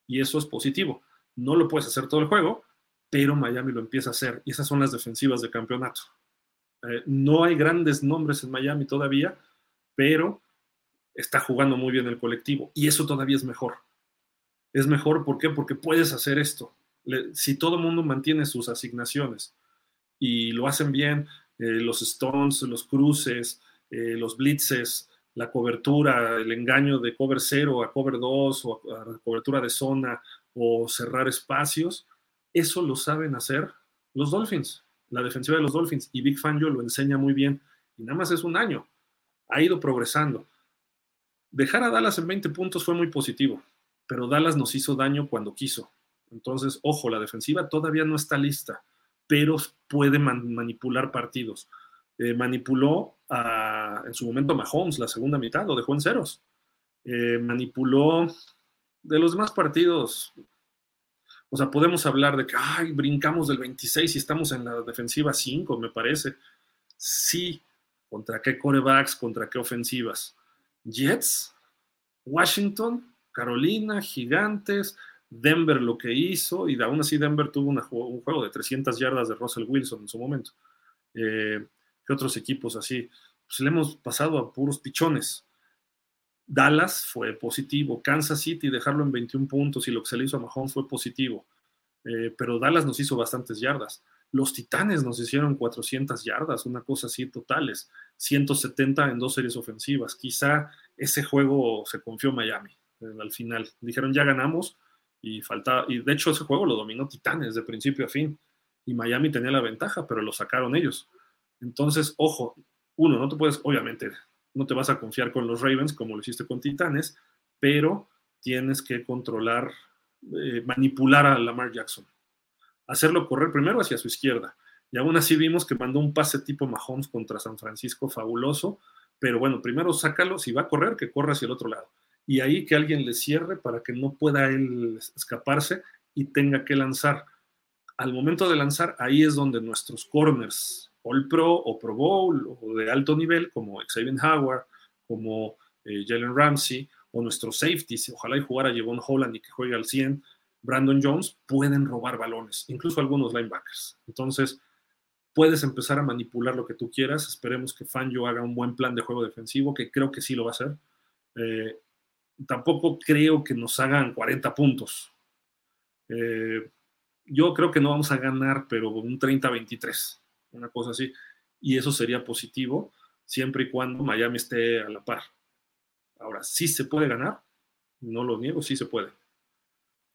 Y eso es positivo. No lo puedes hacer todo el juego, pero Miami lo empieza a hacer. Y esas son las defensivas de campeonato. Eh, no hay grandes nombres en Miami todavía, pero está jugando muy bien el colectivo. Y eso todavía es mejor. Es mejor, ¿por? Porque puedes hacer esto. si todo mundo mantiene sus asignaciones y lo hacen bien, eh, los stones, los cruces, eh, los blitzes, la cobertura, el engaño de cover 0 a cover 2 o a cobertura de zona o cerrar espacios, eso lo saben hacer los Dolphins, la defensiva de los Dolphins. Y Big Fangio lo enseña muy bien. Y nada más es un año. Ha ido progresando. Dejar a Dallas en 20 puntos fue muy positivo, pero Dallas nos hizo daño cuando quiso. Entonces, ojo, la defensiva todavía no está lista, pero puede manipular partidos. Eh, manipuló en su momento a Mahomes la segunda mitad, lo dejó en ceros. Eh, manipuló de los demás partidos, o sea, podemos hablar de que, ay, brincamos del 26 y estamos en la defensiva 5, me parece. Sí, ¿contra qué corebacks? ¿Contra qué ofensivas? Jets, Washington, Carolina, Gigantes, Denver lo que hizo, y aún así Denver tuvo un juego de 300 yardas de Russell Wilson en su momento. Eh, ¿Qué otros equipos así? Pues le hemos pasado a puros pichones. Dallas fue positivo, Kansas City dejarlo en 21 puntos y lo que se le hizo a Mahomes fue positivo, eh, pero Dallas nos hizo bastantes yardas. Los Titanes nos hicieron 400 yardas, una cosa así totales, 170 en dos series ofensivas. Quizá ese juego se confió Miami eh, al final. Dijeron ya ganamos y faltaba, y de hecho ese juego lo dominó Titanes de principio a fin y Miami tenía la ventaja, pero lo sacaron ellos. Entonces, ojo, uno, no te puedes, obviamente, no te vas a confiar con los Ravens como lo hiciste con Titanes, pero tienes que controlar, eh, manipular a Lamar Jackson. Hacerlo correr primero hacia su izquierda. Y aún así vimos que mandó un pase tipo Mahomes contra San Francisco fabuloso, pero bueno, primero sácalo, si va a correr, que corra hacia el otro lado. Y ahí que alguien le cierre para que no pueda él escaparse y tenga que lanzar. Al momento de lanzar, ahí es donde nuestros corners, All Pro o Pro Bowl o de alto nivel, como Xavier Howard, como eh, Jalen Ramsey, o nuestros safeties, ojalá y jugara Jevon Holland y que juegue al 100, Brandon Jones, pueden robar balones, incluso algunos linebackers. Entonces, puedes empezar a manipular lo que tú quieras. Esperemos que Fangio haga un buen plan de juego defensivo, que creo que sí lo va a hacer. Eh, tampoco creo que nos hagan 40 puntos. Eh, yo creo que no vamos a ganar, pero un 30-23 una cosa así. Y eso sería positivo siempre y cuando Miami esté a la par. Ahora, sí se puede ganar, no lo niego, sí se puede.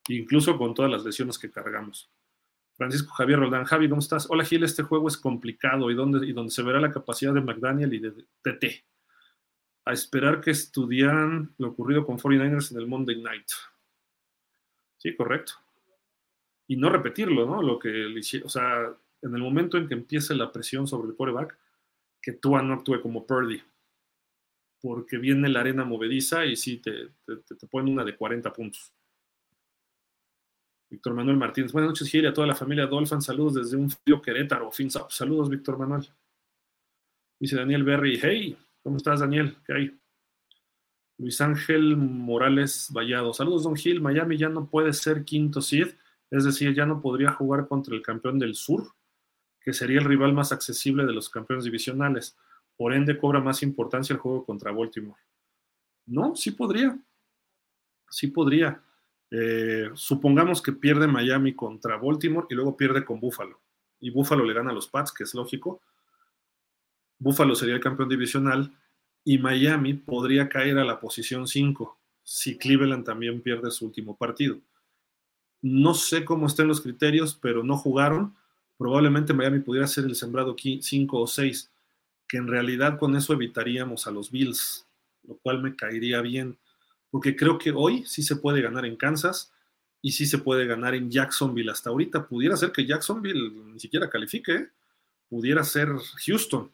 Incluso con todas las lesiones que cargamos. Francisco Javier Roldán, Javi, ¿cómo estás? Hola Gil, este juego es complicado y donde, y se verá la capacidad de McDaniel y de TT. A esperar que estudiaran lo ocurrido con 49ers en el Monday Night. Sí, correcto. Y no repetirlo, ¿no? Lo que le o sea, en el momento en que empiece la presión sobre el quarterback, que Tua no actúe como Purdy, porque viene la arena movediza y sí, te, te, ponen una de 40 puntos. Víctor Manuel Martínez. Buenas noches, Gil, a toda la familia Dolphin. Saludos desde un frío Querétaro, FinSap. Saludos, Víctor Manuel. Dice Daniel Berry. Hey, ¿cómo estás, Daniel? ¿Qué hay? Luis Ángel Morales Vallado. Saludos, Don Gil. Miami ya no puede ser quinto seed, es decir, ya no podría jugar contra el campeón del sur que sería el rival más accesible de los campeones divisionales. Por ende, cobra más importancia el juego contra Baltimore. No, sí podría. Sí podría. Eh, supongamos que pierde Miami contra Baltimore y luego pierde con Buffalo. Y Buffalo le gana a los Pats, que es lógico. Buffalo sería el campeón divisional y Miami podría caer a la posición 5 si Cleveland también pierde su último partido. No sé cómo estén los criterios, pero no jugaron probablemente Miami pudiera ser el sembrado 5 o 6, que en realidad con eso evitaríamos a los Bills, lo cual me caería bien, porque creo que hoy sí se puede ganar en Kansas y sí se puede ganar en Jacksonville hasta ahorita. Pudiera ser que Jacksonville ni siquiera califique, ¿eh? pudiera ser Houston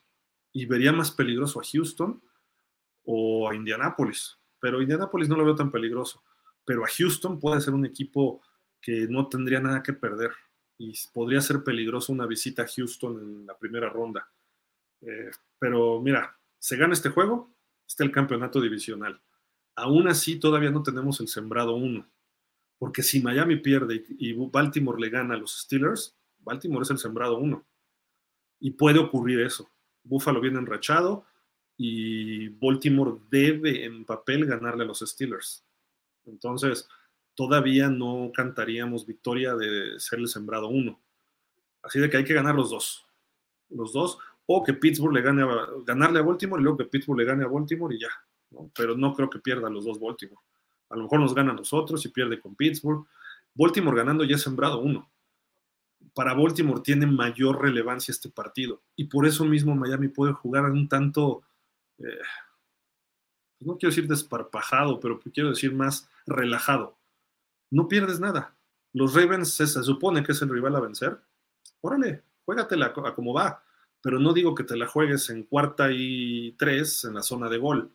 y vería más peligroso a Houston o a Indianapolis. pero Indianapolis no lo veo tan peligroso. Pero a Houston puede ser un equipo que no tendría nada que perder y podría ser peligroso una visita a Houston en la primera ronda. Eh, pero mira, se gana este juego, está el campeonato divisional. Aún así, todavía no tenemos el sembrado uno, porque si Miami pierde y Baltimore le gana a los Steelers, Baltimore es el sembrado uno. Y puede ocurrir eso. Buffalo viene enrachado y Baltimore debe en papel ganarle a los Steelers. Entonces, todavía no cantaríamos victoria de ser el sembrado uno. Así de que hay que ganar los dos. Los dos, o que Pittsburgh le gane a, ganarle a Baltimore y luego que Pittsburgh le gane a Baltimore y ya. Pero no creo que pierdan los dos Baltimore. A lo mejor nos gana a nosotros y pierde con Pittsburgh. Baltimore ganando ya sembrado uno. Para Baltimore tiene mayor relevancia este partido y por eso mismo Miami puede jugar un tanto eh, no quiero decir desparpajado, pero quiero decir más relajado. No pierdes nada. Los Ravens se, supone que es el rival a vencer. Órale, juégatela a como va, pero no digo que te la juegues en cuarta y tres en la zona de gol.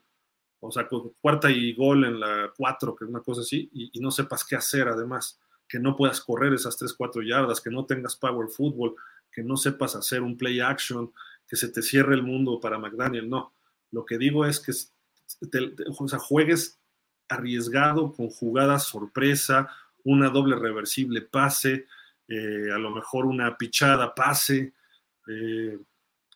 O sea, cuarta y gol en la cuatro, que es una cosa así, y, no sepas qué hacer además. Que no puedas correr esas tres, cuatro yardas, que no tengas power football, que no sepas hacer un play action, que se te cierre el mundo para McDaniel. No, lo que digo es que juegues arriesgado con jugadas sorpresa, una doble reversible pase, eh, a lo mejor una pichada pase. Eh,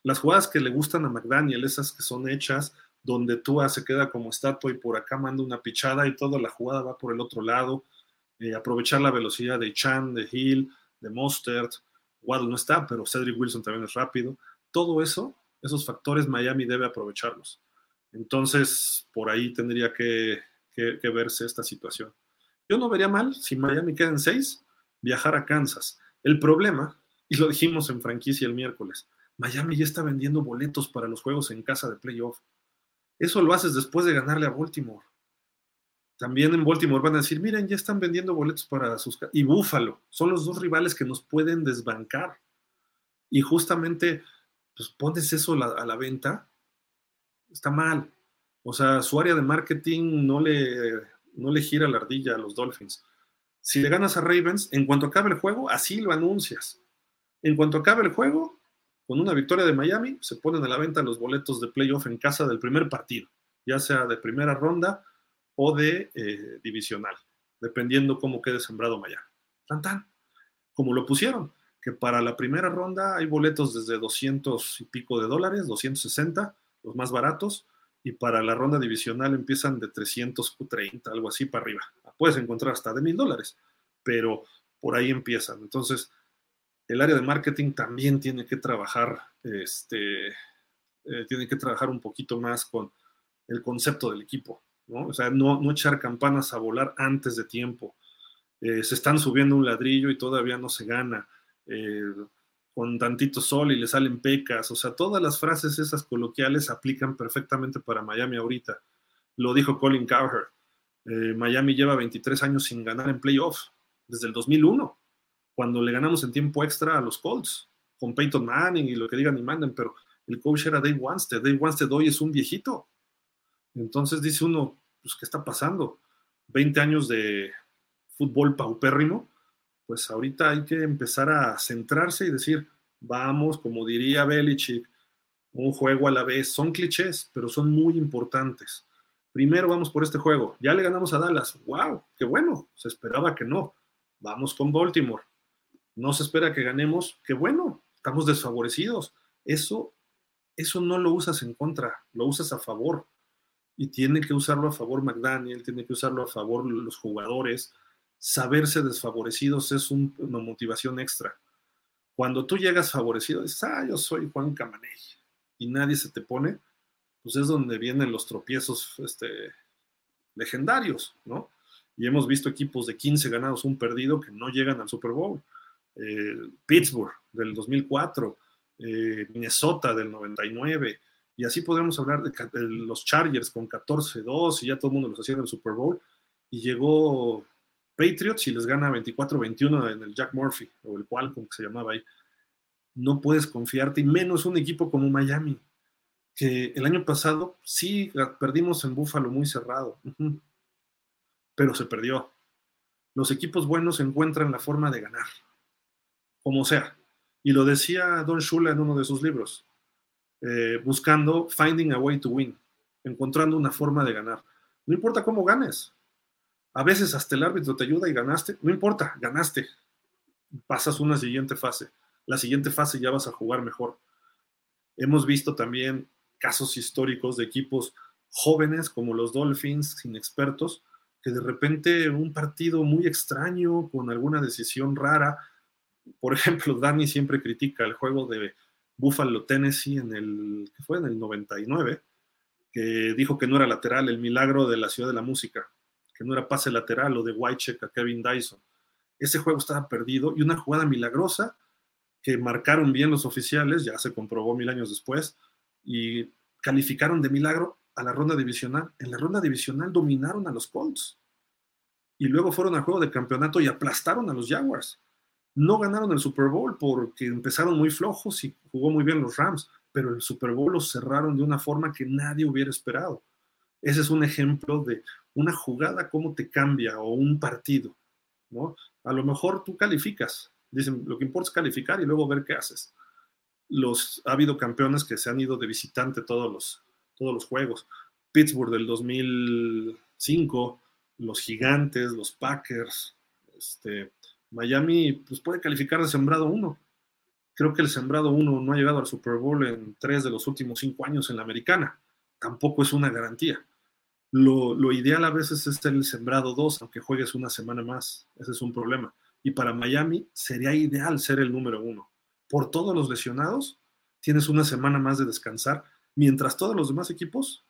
las jugadas que le gustan a McDaniel, esas que son hechas, donde tú se queda como estatua y por acá manda una pichada y toda la jugada va por el otro lado. Eh, aprovechar la velocidad de Chan, de Hill, de Mostert. Waddle no está, pero Cedric Wilson también es rápido. Todo eso esos factores Miami debe aprovecharlos. Entonces, por ahí tendría que, verse esta situación. Yo no vería mal si Miami queda en seis, viajar a Kansas. El problema, y lo dijimos en franquicia el miércoles, Miami ya está vendiendo boletos para los juegos en casa de playoff. Eso lo haces después de ganarle a Baltimore. También en Baltimore van a decir, miren, ya están vendiendo boletos para sus... Y Búfalo, son los dos rivales que nos pueden desbancar. Y justamente pues pones eso a la venta, está mal. O sea, su área de marketing no le, no le gira la ardilla a los Dolphins. Si le ganas a Ravens, en cuanto acabe el juego, así lo anuncias. En cuanto acabe el juego, con una victoria de Miami, se ponen a la venta los boletos de playoff en casa del primer partido, ya sea de primera ronda o de eh, divisional, dependiendo cómo quede sembrado Miami. Tan, tan, como lo pusieron que para la primera ronda hay boletos desde 200 y pico de dólares, 260, los más baratos, y para la ronda divisional empiezan de 330, algo así para arriba. Puedes encontrar hasta de mil dólares, pero por ahí empiezan. Entonces, el área de marketing también tiene que trabajar, este, eh, tiene que trabajar un poquito más con el concepto del equipo, ¿no? O sea, no, no echar campanas a volar antes de tiempo. Eh, se están subiendo un ladrillo y todavía no se gana eh, con tantito sol y le salen pecas, o sea, todas las frases esas coloquiales aplican perfectamente para Miami ahorita. Lo dijo Colin Cowher. Eh, Miami lleva 23 años sin ganar en playoffs, desde el 2001, cuando le ganamos en tiempo extra a los Colts, con Peyton Manning y lo que digan y manden, pero el coach era Dave Wanstead. Dave Wanstead hoy es un viejito. Entonces dice uno, pues, ¿qué está pasando? 20 años de fútbol paupérrimo pues ahorita hay que empezar a centrarse y decir, vamos, como diría Belichick, un juego a la vez. Son clichés, pero son muy importantes. Primero vamos por este juego. Ya le ganamos a Dallas. ¡Wow! ¡Qué bueno! Se esperaba que no. Vamos con Baltimore. No se espera que ganemos. ¡Qué bueno! Estamos desfavorecidos. Eso, eso no lo usas en contra, lo usas a favor. Y tiene que usarlo a favor McDaniel, tiene que usarlo a favor los jugadores, saberse desfavorecidos es una motivación extra. Cuando tú llegas favorecido, dices, ah, yo soy Juan Camaney, y nadie se te pone, pues es donde vienen los tropiezos este, legendarios, ¿no? Y hemos visto equipos de 15 ganados, un perdido, que no llegan al Super Bowl. Eh, Pittsburgh del 2004, eh, Minnesota del 99, y así podemos hablar de, los Chargers con 14-2 y ya todo el mundo los hacía en el Super Bowl, y llegó Patriots y les gana 24-21 en el Jack Murphy, o el cual, como se llamaba ahí. No puedes confiarte, y menos un equipo como Miami, que el año pasado sí perdimos en Búfalo muy cerrado, pero se perdió. Los equipos buenos encuentran la forma de ganar, como sea. Y lo decía Don Shula en uno de sus libros, eh, buscando, finding a way to win, encontrando una forma de ganar. No importa cómo ganes. A veces hasta el árbitro te ayuda y ganaste. No importa, ganaste. Pasas una siguiente fase. La siguiente fase ya vas a jugar mejor. Hemos visto también casos históricos de equipos jóvenes como los Dolphins, inexpertos, que de repente un partido muy extraño, con alguna decisión rara, por [laughs] ejemplo, Dani siempre critica el juego de Buffalo, Tennessee en el, que fue en el 99, que dijo que no era lateral, el milagro de la ciudad de la música, que no era pase lateral o de Whitecheck a Kevin Dyson. Ese juego estaba perdido y una jugada milagrosa que marcaron bien los oficiales, ya se comprobó mil años después, y calificaron de milagro a la ronda divisional. En la ronda divisional dominaron a los Colts y luego fueron al juego de campeonato y aplastaron a los Jaguars. No ganaron el Super Bowl porque empezaron muy flojos y jugó muy bien los Rams, pero el Super Bowl los cerraron de una forma que nadie hubiera esperado. Ese es un ejemplo de una jugada, cómo te cambia o un partido. ¿no? A lo mejor tú calificas, dicen, lo que importa es calificar y luego ver qué haces los, ha habido campeones que se han ido de visitante todos los, todos los juegos. Pittsburgh del 2005, los Gigantes, los Packers, este, Miami pues puede calificar de sembrado uno. Creo que el sembrado uno no ha llegado al Super Bowl en tres de los últimos cinco años en la americana. Tampoco es una garantía. Lo, lo ideal a veces es el sembrado dos, aunque juegues una semana más. Ese es un problema. Y para Miami sería ideal ser el número uno por todos los lesionados, tienes una semana más de descansar, mientras todos los demás equipos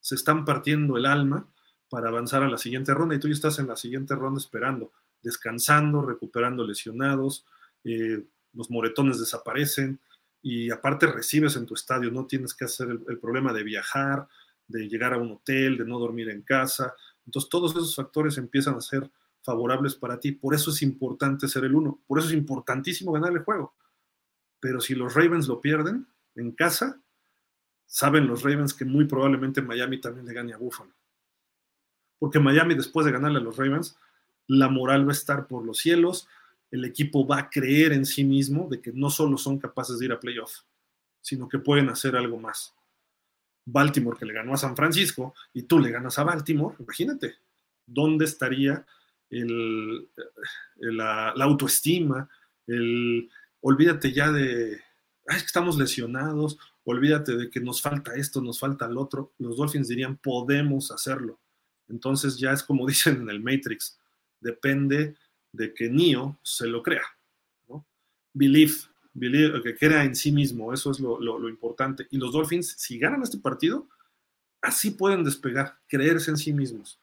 se están partiendo el alma para avanzar a la siguiente ronda y tú ya estás en la siguiente ronda esperando, descansando, recuperando lesionados, eh, los moretones desaparecen y aparte recibes en tu estadio, no tienes que hacer el, el problema de viajar, de llegar a un hotel, de no dormir en casa. Entonces todos esos factores empiezan a ser favorables para ti. Por eso es importante ser el uno. Por eso es importantísimo ganar el juego. Pero si los Ravens lo pierden en casa, saben los Ravens que muy probablemente Miami también le gane a Buffalo. Porque Miami, después de ganarle a los Ravens, la moral va a estar por los cielos, el equipo va a creer en sí mismo de que no solo son capaces de ir a playoff, sino que pueden hacer algo más. Baltimore que le ganó a San Francisco y tú le ganas a Baltimore, imagínate, ¿dónde estaría la, la, autoestima, el, olvídate ya de, Ay, estamos lesionados, olvídate de que nos falta esto, nos falta el otro. Los Dolphins dirían, podemos hacerlo. Entonces ya es como [laughs] dicen en el Matrix, depende de que Neo se lo crea. ¿no? Believe, believe, que crea en sí mismo, eso es lo, lo, importante. Y los Dolphins, si ganan este partido, así pueden despegar, creerse en sí mismos.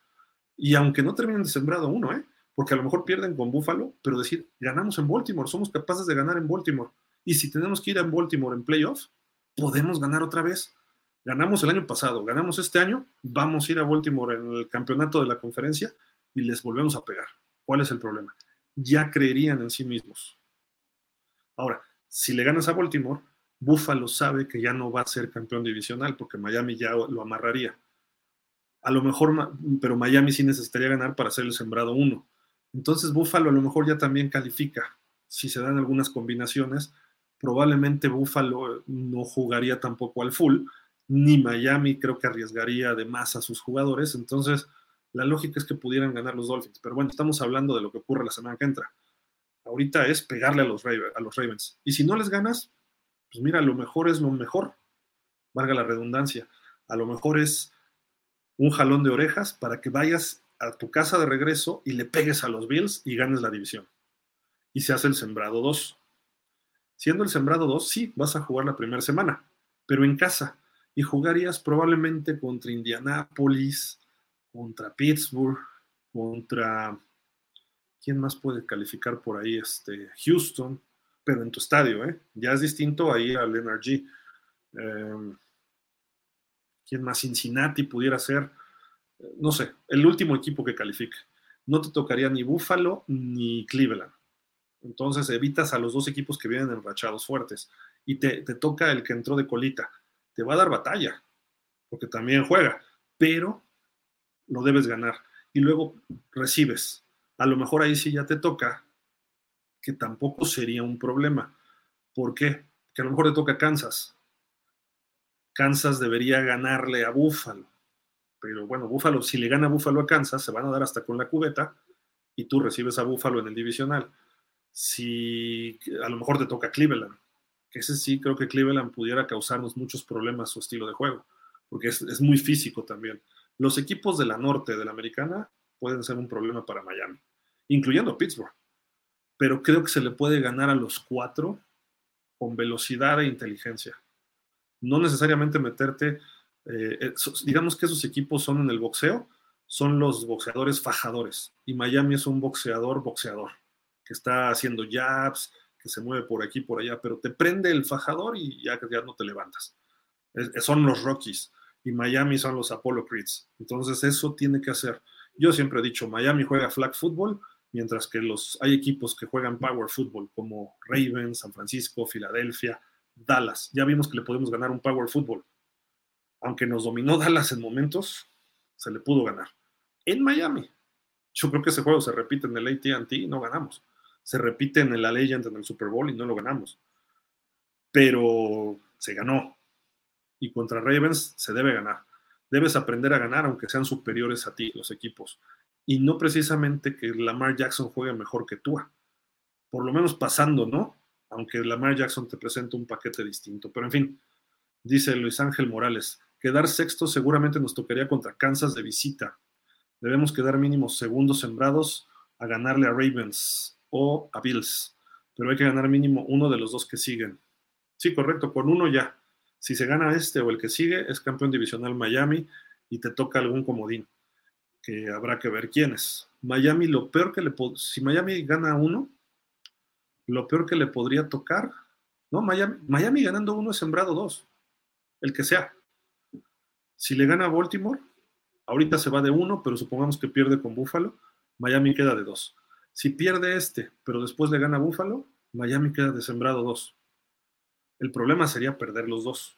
Y aunque no terminen de sembrado uno, ¿eh? porque a lo mejor pierden con Buffalo, pero decir, ganamos en Baltimore, somos capaces de ganar en Baltimore. Y si tenemos que ir a Baltimore en playoffs, podemos ganar otra vez. Ganamos el año pasado, ganamos este año, vamos a ir a Baltimore en el campeonato de la conferencia y les volvemos a pegar. ¿Cuál es el problema? Ya creerían en sí mismos. Ahora, si le ganas a Baltimore, Buffalo sabe que ya no va a ser campeón divisional porque Miami ya lo amarraría. A lo mejor, pero Miami sí necesitaría ganar para ser el sembrado uno entonces Buffalo a lo mejor ya también califica. Si se dan algunas combinaciones, probablemente Buffalo no jugaría tampoco al full, ni Miami creo que arriesgaría de más a sus jugadores. Entonces, la lógica es que pudieran ganar los Dolphins. Pero bueno, estamos hablando de lo que ocurre la semana que entra. Ahorita es pegarle a los, a los Ravens. Y si no les ganas, pues mira, lo mejor es lo mejor. Valga la redundancia. A lo mejor es un jalón de orejas para que vayas a tu casa de regreso y le pegues a los Bills y ganes la división. Y se hace el sembrado 2. Siendo el sembrado 2, sí, vas a jugar la primera semana, pero en casa. Y jugarías probablemente contra Indianapolis, contra Pittsburgh, contra... ¿Quién más puede calificar por ahí? Este, Houston, pero en tu estadio, ¿eh? Ya es distinto a ir al NRG. Em, ¿Quién más? Cincinnati pudiera ser no sé, el último equipo que califique. No te tocaría ni Buffalo ni Cleveland. Entonces evitas a los dos equipos que vienen enrachados fuertes y te, toca el que entró de colita. te va a dar batalla, porque también juega, pero lo debes ganar. Y luego recibes. A lo mejor ahí sí ya te toca, que tampoco sería un problema. ¿Por qué? Que a lo mejor te toca Kansas. Kansas debería ganarle a Buffalo. Pero bueno, Buffalo, si le gana Buffalo a Kansas, se van a dar hasta con la cubeta y tú recibes a Buffalo en el divisional. Si a lo mejor te toca Cleveland, que ese sí creo que Cleveland pudiera causarnos muchos problemas su estilo de juego, porque es, es muy físico también. Los equipos de la norte de la americana pueden ser un problema para Miami, incluyendo Pittsburgh. Pero creo que se le puede ganar a los cuatro con velocidad e inteligencia. No necesariamente meterte, eh, eh, digamos que esos equipos son en el boxeo, son los boxeadores fajadores. Y Miami es un boxeador boxeador, que está haciendo jabs, que se mueve por aquí, por allá, pero te prende el fajador y ya, ya no te levantas. son los Rockies y Miami son los Apollo Creeds. Entonces eso tiene que hacer. Yo siempre he dicho, Miami juega flag football, mientras que los, hay equipos que juegan power football, como Ravens, San Francisco, Filadelfia, Dallas. Ya vimos que le podemos ganar un power football. Aunque nos dominó Dallas en momentos, se le pudo ganar. En Miami. Yo creo que ese juego se repite en el ATT y no ganamos. Se repite en la Legend en el Super Bowl y no lo ganamos. Pero se ganó y contra Ravens se debe ganar. Debes aprender a ganar aunque sean superiores a ti los equipos. Y no precisamente que Lamar Jackson juegue mejor que tú. Por lo menos pasando, ¿no? Aunque Lamar Jackson te presente un paquete distinto. Pero en fin, dice Luis Ángel Morales, quedar sexto seguramente nos tocaría contra Kansas de visita. Debemos quedar mínimos segundos sembrados a ganarle a Ravens o a Bills. Pero hay que ganar mínimo uno de los dos que siguen. Sí, correcto, con uno ya. Si se gana este o el que sigue, es campeón divisional Miami y te toca algún comodín, que habrá que ver quién es. Miami, lo peor que le si Miami gana uno, lo peor que le podría tocar, no, Miami, Miami ganando uno es sembrado dos, el que sea. Si le gana Baltimore, ahorita se va de uno, pero supongamos que pierde con Buffalo, Miami queda de dos. Si pierde este, pero después le gana a Buffalo, Miami queda de sembrado dos. El problema sería perder los dos.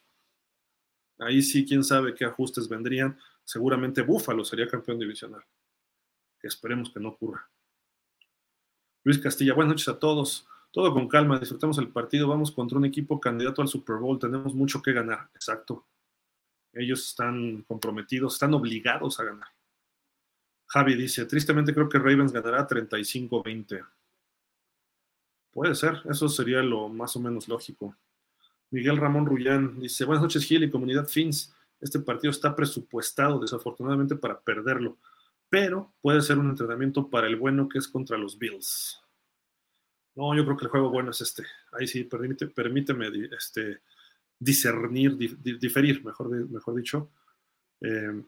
Ahí sí, quién sabe qué ajustes vendrían. Seguramente Búfalo sería campeón divisional. Esperemos que no ocurra. Luis Castilla, buenas noches a todos. Todo con calma, disfrutemos el partido. Vamos contra un equipo candidato al Super Bowl. Tenemos mucho que ganar. Exacto. Ellos están comprometidos, están obligados a ganar. Javi dice, tristemente creo que Ravens ganará 35-20. Puede ser, eso sería lo más o menos lógico. Miguel Ramón Rullán dice, buenas noches Gil y comunidad Fins. Este partido está presupuestado desafortunadamente para perderlo, pero puede ser un entrenamiento para el bueno que es contra los Bills. No, yo creo que el juego bueno es este. Ahí sí, permíteme este, discernir, diferir, mejor, mejor dicho. Eh,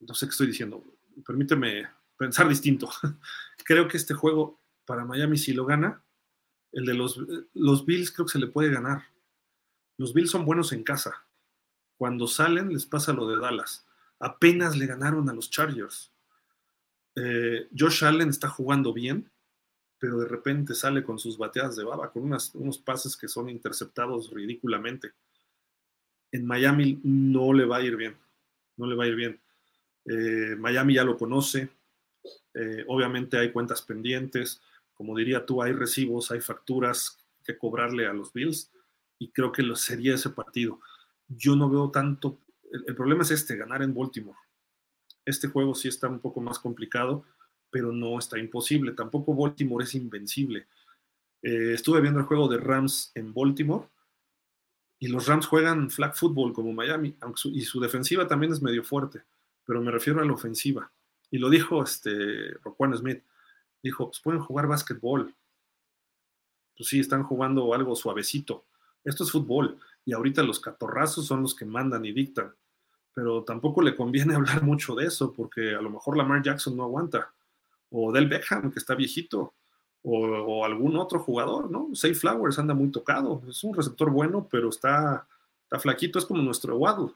no sé qué estoy diciendo. Permíteme pensar distinto. [laughs] creo que este juego para Miami, si lo gana, el de los, los Bills creo que se le puede ganar los Bills son buenos en casa. Cuando salen les pasa lo de Dallas. Apenas le ganaron a los Chargers. Eh, Josh Allen está jugando bien, pero de repente sale con sus bateadas de baba, con unos pases que son interceptados ridículamente. En Miami no le va a ir bien, no le va a ir bien. Eh, Miami ya lo conoce, eh, obviamente hay cuentas pendientes, como diría tú, hay recibos, hay facturas que cobrarle a los Bills y creo que lo sería ese partido. Yo no veo tanto, el, problema es este, ganar en Baltimore. Este juego sí está un poco más complicado, pero no está imposible. Tampoco Baltimore es invencible. Eh, estuve viendo el juego de Rams en Baltimore y los Rams juegan flag football como Miami, y su defensiva también es medio fuerte, pero me refiero a la ofensiva. Y lo dijo este Roquan Smith, dijo, pues pueden jugar básquetbol. Pues sí, están jugando algo suavecito. Esto es fútbol y ahorita los catorrazos son los que mandan y dictan. Pero tampoco le conviene [laughs] hablar mucho de eso porque a lo mejor Lamar Jackson no aguanta. O Del Beckham, que está viejito. O, algún otro jugador, ¿no? Safe Flowers anda muy tocado. Es un receptor bueno, pero está, está flaquito. Es como nuestro Waddle.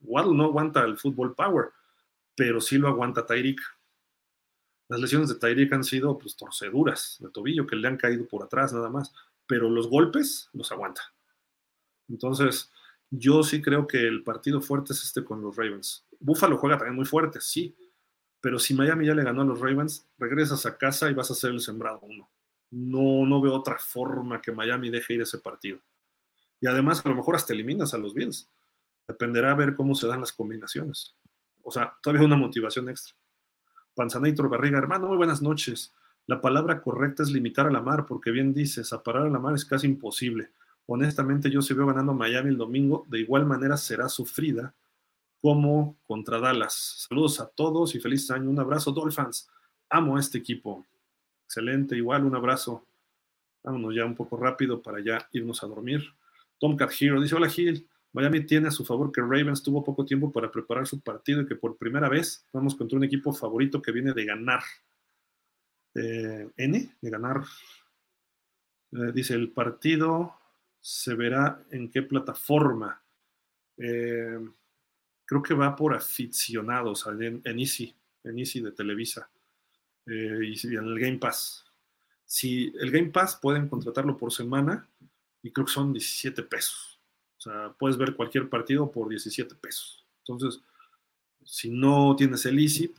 Waddle no aguanta el fútbol power, pero sí lo aguanta Tyreek. Las lesiones de Tyreek han sido pues, torceduras de tobillo que le han caído por atrás nada más, pero los golpes los aguanta. Entonces, Yo sí creo que el partido fuerte es este con los Ravens. Buffalo juega también muy fuerte, sí, pero si Miami ya le ganó a los Ravens, regresas a casa y vas a ser el sembrado uno. No, no veo otra forma que Miami deje ir ese partido. Y además, a lo mejor hasta eliminas a los Bills. Dependerá a ver cómo se dan las combinaciones. O sea, todavía una motivación extra. Panzanator Barriga, hermano, muy buenas noches. La palabra correcta es limitar a la mar, porque bien dices, aparar a la mar es casi imposible. Honestamente, yo si veo ganando Miami el domingo, de igual manera será sufrida como contra Dallas. Saludos a todos y feliz año. Un abrazo, Dolphins. Amo a este equipo. Excelente, igual un abrazo. Vámonos ya un poco rápido para ya irnos a dormir. Tomcat Hero dice: Hola Gil, Miami tiene a su favor que Ravens tuvo poco tiempo para preparar su partido y que por primera vez vamos contra un equipo favorito que viene de ganar. Eh, N, de ganar. Eh, dice: El partido se verá en qué plataforma. Eh, creo que va por aficionados en, en Easy, en Easy de Televisa eh, y en el Game Pass. Si el Game Pass pueden contratarlo por semana y creo que son 17 pesos. O sea, puedes ver cualquier partido por 17 pesos. Entonces, si no tienes el Easy,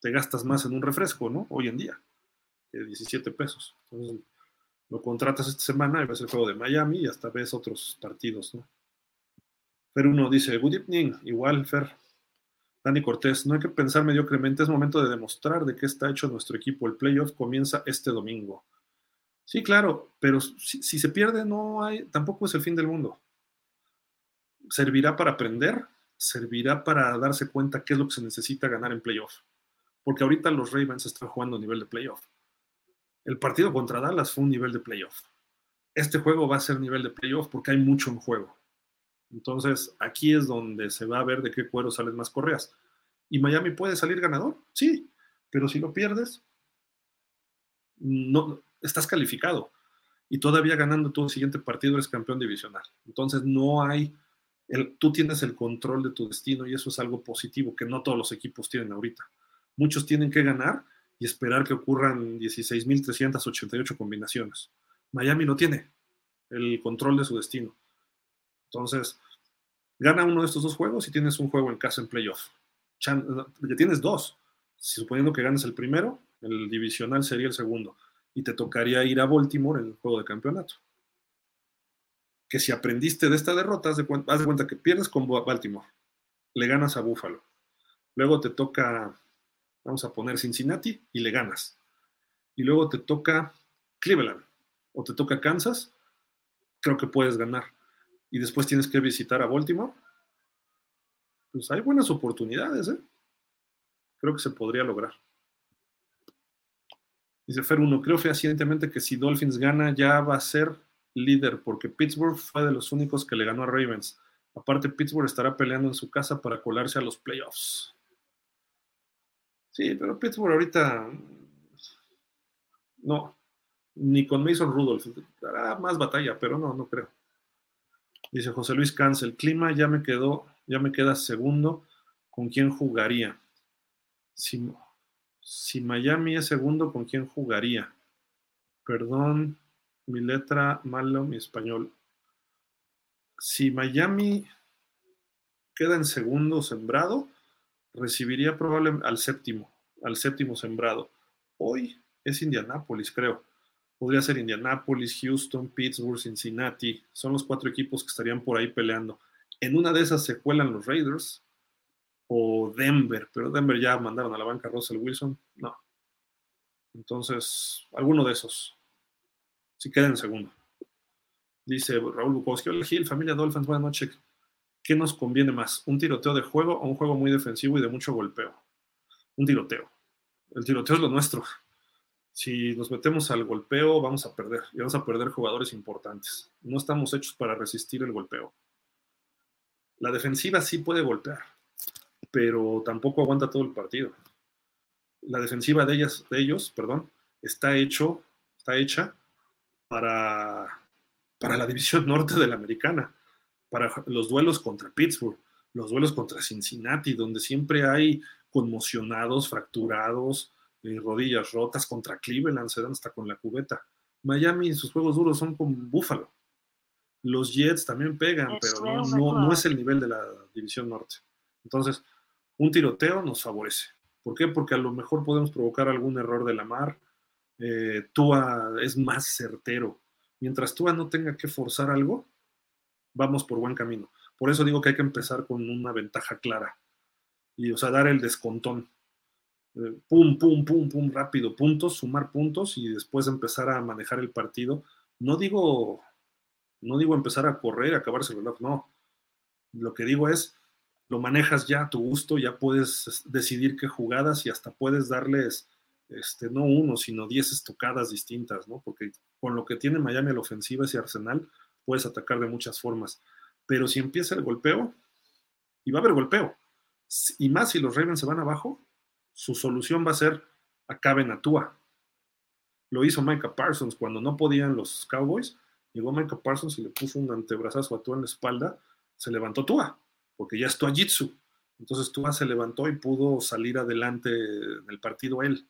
te gastas más en un refresco, ¿no? Hoy en día, que 17 pesos. Entonces, lo contratas esta semana y ves el juego de Miami y hasta ves otros partidos, ¿no? Fer uno dice, good evening, igual Fer. Dani Cortés, no hay que pensar mediocremente, es momento de demostrar de qué está hecho nuestro equipo. El playoff comienza este domingo. Sí, claro, pero si, si, se pierde, no hay, tampoco es el fin del mundo. Servirá para aprender, servirá para darse cuenta qué es lo que se necesita ganar en playoff. Porque ahorita los Ravens están jugando a nivel de playoff. El partido contra Dallas fue un nivel de playoff. Este juego va a ser nivel de playoff porque hay mucho en juego. Entonces, aquí es donde se va a ver de qué cuero salen más correas. ¿Y Miami puede salir ganador? Sí, pero si lo pierdes, no estás calificado. Y todavía ganando tu siguiente partido eres campeón divisional. Entonces, no hay, tú tienes el control de tu destino y eso es algo positivo que no todos los equipos tienen ahorita. Muchos tienen que ganar y esperar que ocurran 16.388 combinaciones. Miami no tiene el control de su destino. Entonces, gana uno de estos dos juegos y tienes un juego en casa en playoff. Ya tienes dos. Suponiendo que ganes el primero, el divisional sería el segundo. Y te tocaría ir a Baltimore en el juego de campeonato. Que si aprendiste de esta derrota, haz de, cuenta, cuenta que pierdes con Baltimore, le ganas a Buffalo. Luego te toca, vamos a poner Cincinnati y le ganas. Y luego te toca Cleveland o te toca Kansas, creo que puedes ganar y después tienes que visitar a Baltimore, pues hay buenas oportunidades, ¿eh? Creo que se podría lograr. Dice Fer 1, creo fehacientemente que si Dolphins gana ya va a ser líder, porque Pittsburgh fue de los únicos que le ganó a Ravens. Aparte, Pittsburgh estará peleando en su casa para colarse a los playoffs. Sí, pero Pittsburgh ahorita no, ni con Mason Rudolph. Dará más batalla, pero no, no creo. Dice José Luis Cáncer, el clima ya me quedó, ya me queda segundo. ¿Con quién jugaría? Si, si Miami es segundo, ¿con quién jugaría? Perdón, mi letra malo, mi español. Si Miami queda en segundo sembrado, recibiría probablemente al séptimo, al séptimo sembrado. Hoy es Indianápolis, creo. Podría ser Indianapolis, Houston, Pittsburgh, Cincinnati. Son los cuatro equipos que estarían por ahí peleando. En una de esas se cuelan los Raiders o Denver, pero Denver ya mandaron a la banca a Russell Wilson. No. Entonces, alguno de esos. Si queda en segundo. Dice Raúl Bukowski. Hola Gil, familia Dolphins, buenas noches. ¿Qué nos conviene más? ¿Un tiroteo de juego o un juego muy defensivo y de mucho golpeo? Un tiroteo. El tiroteo es lo nuestro si nos metemos al golpeo, vamos a perder y vamos a perder jugadores importantes. No estamos hechos para resistir el golpeo. La defensiva sí puede golpear, pero tampoco aguanta todo el partido. La defensiva de ellas, de ellos, perdón, está hecho, está hecha para, para la división [laughs] norte de la americana, para los duelos contra Pittsburgh, los duelos contra Cincinnati, donde siempre hay conmocionados, fracturados, rodillas rotas contra Cleveland, se dan hasta con la cubeta. Miami, sus juegos duros son con Buffalo. Los Jets también pegan, pero no, no, no es el nivel de la División Norte. Entonces, un tiroteo nos favorece. ¿Por qué? Porque a lo mejor podemos provocar algún error de la mar. Eh, Tua es más certero. Mientras Tua no tenga que forzar algo, vamos por buen camino. Por eso digo que hay que empezar con una ventaja clara. Y, o sea, dar el descontón. Eh, pum, pum, pum, pum, rápido, puntos, sumar puntos y después empezar a manejar el partido. No digo, no digo empezar a correr, acabarse el reloj, no. Lo que digo es, lo manejas ya a tu gusto, ya puedes decidir qué jugadas y hasta puedes darles, este, no uno, sino diez estocadas distintas, ¿no? Porque con lo que tiene Miami la ofensiva, ese arsenal, puedes atacar de muchas formas. Pero si empieza el golpeo, y va a haber golpeo, y más si los Ravens se van abajo, su solución va a ser acaben a Tua. Lo hizo Micah Parsons cuando no podían los Cowboys. Llegó Micah Parsons y le puso un antebrazazo a Tua en la espalda. Se levantó Tua, porque ya es Tua Jitsu. Entonces Tua se levantó y pudo salir adelante del partido él.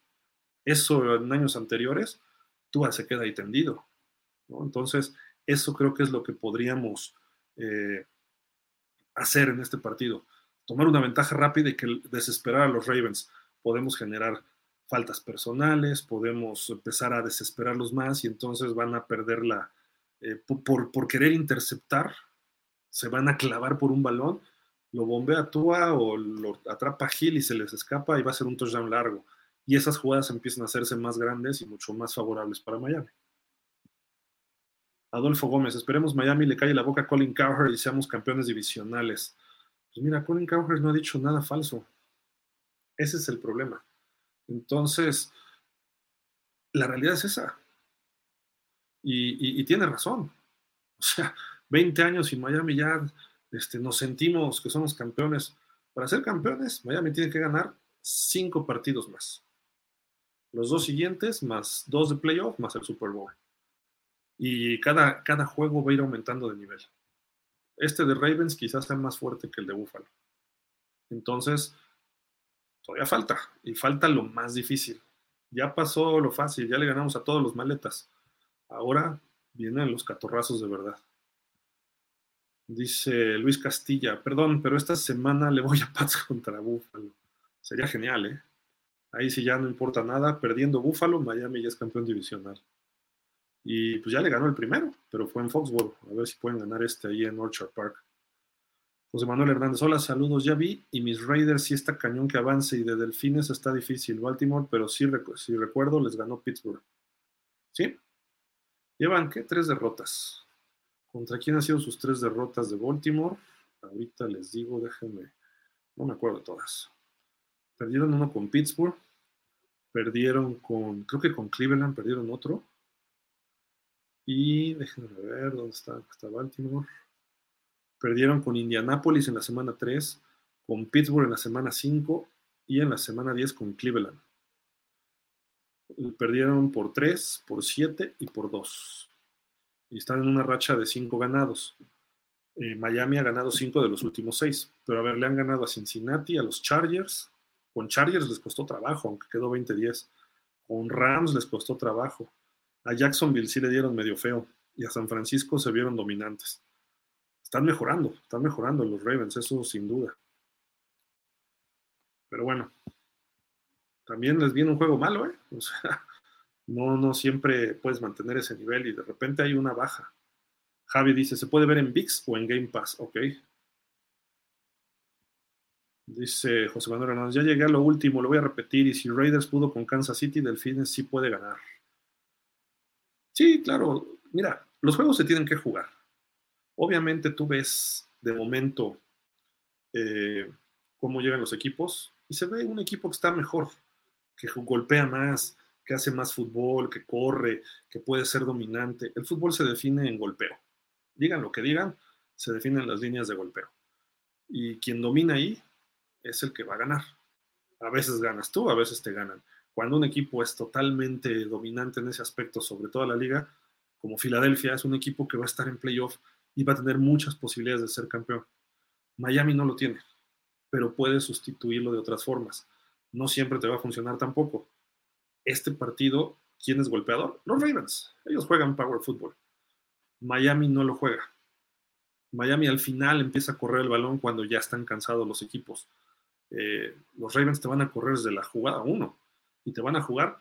Eso en años anteriores, Tua se queda ahí tendido. Entonces, eso creo que es lo que podríamos eh, hacer en este partido. Tomar una ventaja rápida y que desesperar a los Ravens podemos generar faltas personales, podemos empezar a desesperarlos más y entonces van a perder la, eh, por, querer interceptar, se van a clavar por un balón, lo bombea Tua o lo atrapa Gil y se les escapa y va a ser un touchdown largo. Y esas jugadas empiezan a hacerse más grandes y mucho más favorables para Miami. Adolfo Gómez, esperemos Miami le calle la boca a Colin Cowherd y seamos campeones divisionales. Pues mira, Colin Cowherd no ha dicho nada falso. Ese es el problema. Entonces, la realidad es esa. Y, tiene razón. O sea, 20 años y Miami ya este, nos sentimos que somos campeones. Para ser campeones, Miami tiene que ganar cinco partidos más. Los dos siguientes, más dos de playoff, más el Super Bowl. Y cada, cada juego va a ir aumentando de nivel. Este de Ravens quizás sea más fuerte que el de Buffalo. Entonces, todavía falta, y falta lo más difícil. Ya pasó lo fácil, ya le ganamos a todos los maletas. Ahora vienen los catorrazos de verdad. Dice Luis Castilla, perdón, pero esta semana le voy a Pats [laughs] contra Búfalo. Sería genial, ¿eh? Ahí sí ya no importa nada. Perdiendo Búfalo, Miami ya es campeón divisional. Y pues ya le ganó el primero, pero fue en Foxborough. A ver si pueden ganar este ahí en Orchard Park. José Manuel Hernández, hola, saludos, ya vi, y mis Raiders sí está cañón que avance y de Delfines está difícil. Baltimore, pero sí, si recuerdo, les ganó Pittsburgh. ¿Sí? Llevan, ¿qué? Tres derrotas. ¿Contra quién han sido sus tres derrotas de Baltimore? Ahorita les digo, déjenme, no me acuerdo todas. Perdieron uno con Pittsburgh, perdieron con, creo que con Cleveland, perdieron otro. Y déjenme ver dónde está, está Baltimore. Perdieron con Indianapolis en la semana 3, con Pittsburgh en la semana 5 y en la semana 10 con Cleveland. Perdieron por 3, por 7 y por 2. Y están en una racha de 5 ganados. Eh, Miami ha ganado 5 de los últimos 6. Pero a ver, le han ganado a Cincinnati, a los Chargers. Con Chargers les costó trabajo, aunque quedó 20-10. Con Rams les costó trabajo. A Jacksonville sí le dieron medio feo. Y a San Francisco se vieron dominantes están mejorando, están mejorando los Ravens, eso sin duda. Pero bueno, también les viene un juego malo, ¿eh? O sea, [laughs] no, no siempre puedes mantener ese nivel y de repente hay una baja. Javi dice, ¿se puede ver en VIX o en Game Pass? Ok. Dice José Manuel Hernández, ya llegué a lo último, lo voy a repetir, y si Raiders pudo con Kansas City, Delfines sí puede ganar. Sí, claro, mira, los juegos se tienen que jugar. Obviamente tú ves de momento eh, cómo llegan los equipos y se ve un equipo que está mejor, que golpea más, que hace más fútbol, que corre, que puede ser dominante. El fútbol se define en golpeo. Digan lo que digan, se definen las líneas de golpeo. Y quien domina ahí es el que va a ganar. A veces ganas tú, a veces te ganan. Cuando un equipo es totalmente dominante en ese aspecto, sobre toda la liga, como Filadelfia, es un equipo que va a estar en playoff y va a tener muchas posibilidades de ser campeón. Miami no lo tiene, pero puede sustituirlo de otras formas. No siempre te va a funcionar tampoco. Este partido, ¿quién es golpeador? Los Ravens. Ellos juegan Power Football. Miami no lo juega. Miami al final empieza a correr el balón cuando ya están cansados los equipos. Eh, los Ravens te van a correr desde la jugada 1 te van a jugar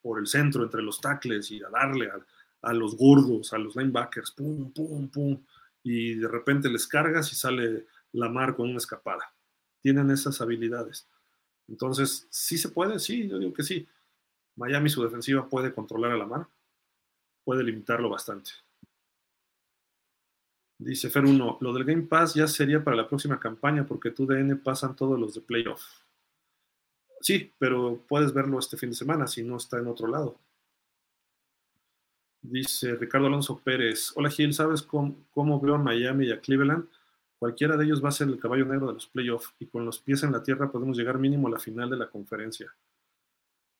por el centro, entre los tackles y a darle a, a los gordos, a los linebackers, pum, pum, pum, y de repente les cargas y sale la mar con una escapada. Tienen esas habilidades. Entonces, ¿sí se puede? Sí, yo digo que sí. Miami, su defensiva puede controlar a la mar, puede limitarlo bastante. Dice Fer 1, lo del Game Pass ya sería para la próxima campaña porque tu DN pasan todos los de playoff. Sí, pero puedes verlo este fin de semana si no está en otro lado. Dice Ricardo Alonso Pérez, hola Gil, ¿sabes cómo, veo a Miami y a Cleveland? Cualquiera de ellos va a ser el caballo negro de los playoffs y con los pies en la tierra podemos llegar mínimo a la final de la conferencia.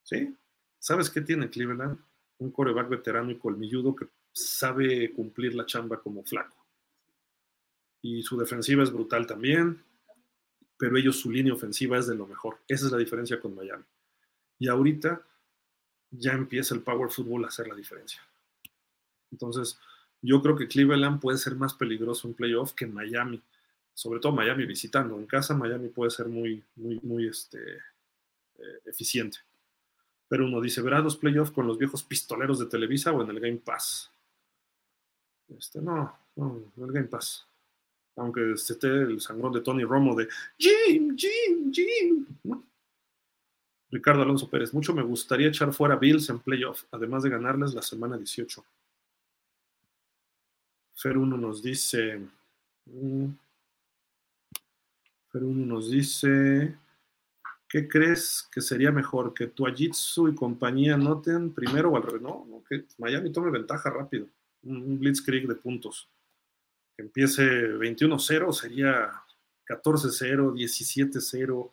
¿Sí? ¿Sabes qué tiene Cleveland? Un coreback veterano y colmilludo que sabe cumplir la chamba como flaco. Y su defensiva es brutal también, pero ellos su línea ofensiva es de lo mejor. Esa es la diferencia con Miami. Y ahorita ya empieza el power football a hacer la diferencia. Entonces, yo creo que Cleveland puede ser más peligroso en playoff que Miami, sobre todo Miami visitando. En casa Miami puede ser muy, muy, muy este, eh, eficiente. Pero uno dice, ¿verá los playoffs con los viejos pistoleros de Televisa o en el Game Pass? Este, no, no, en el Game Pass. Aunque esté el sangrón de Tony Romo de Jim, Jim, Jim. Ricardo Alonso Pérez, mucho me gustaría echar fuera Bills en playoff, además de ganarles la semana 18. Fer 1 nos dice. Mm, Fer 1 nos dice. ¿Qué crees que sería mejor? ¿Que Tuajitsu y compañía noten primero o al revés? No, que Miami tome ventaja rápido. Un, blitzkrieg de puntos. Empiece 21-0 sería 14-0, 17-0,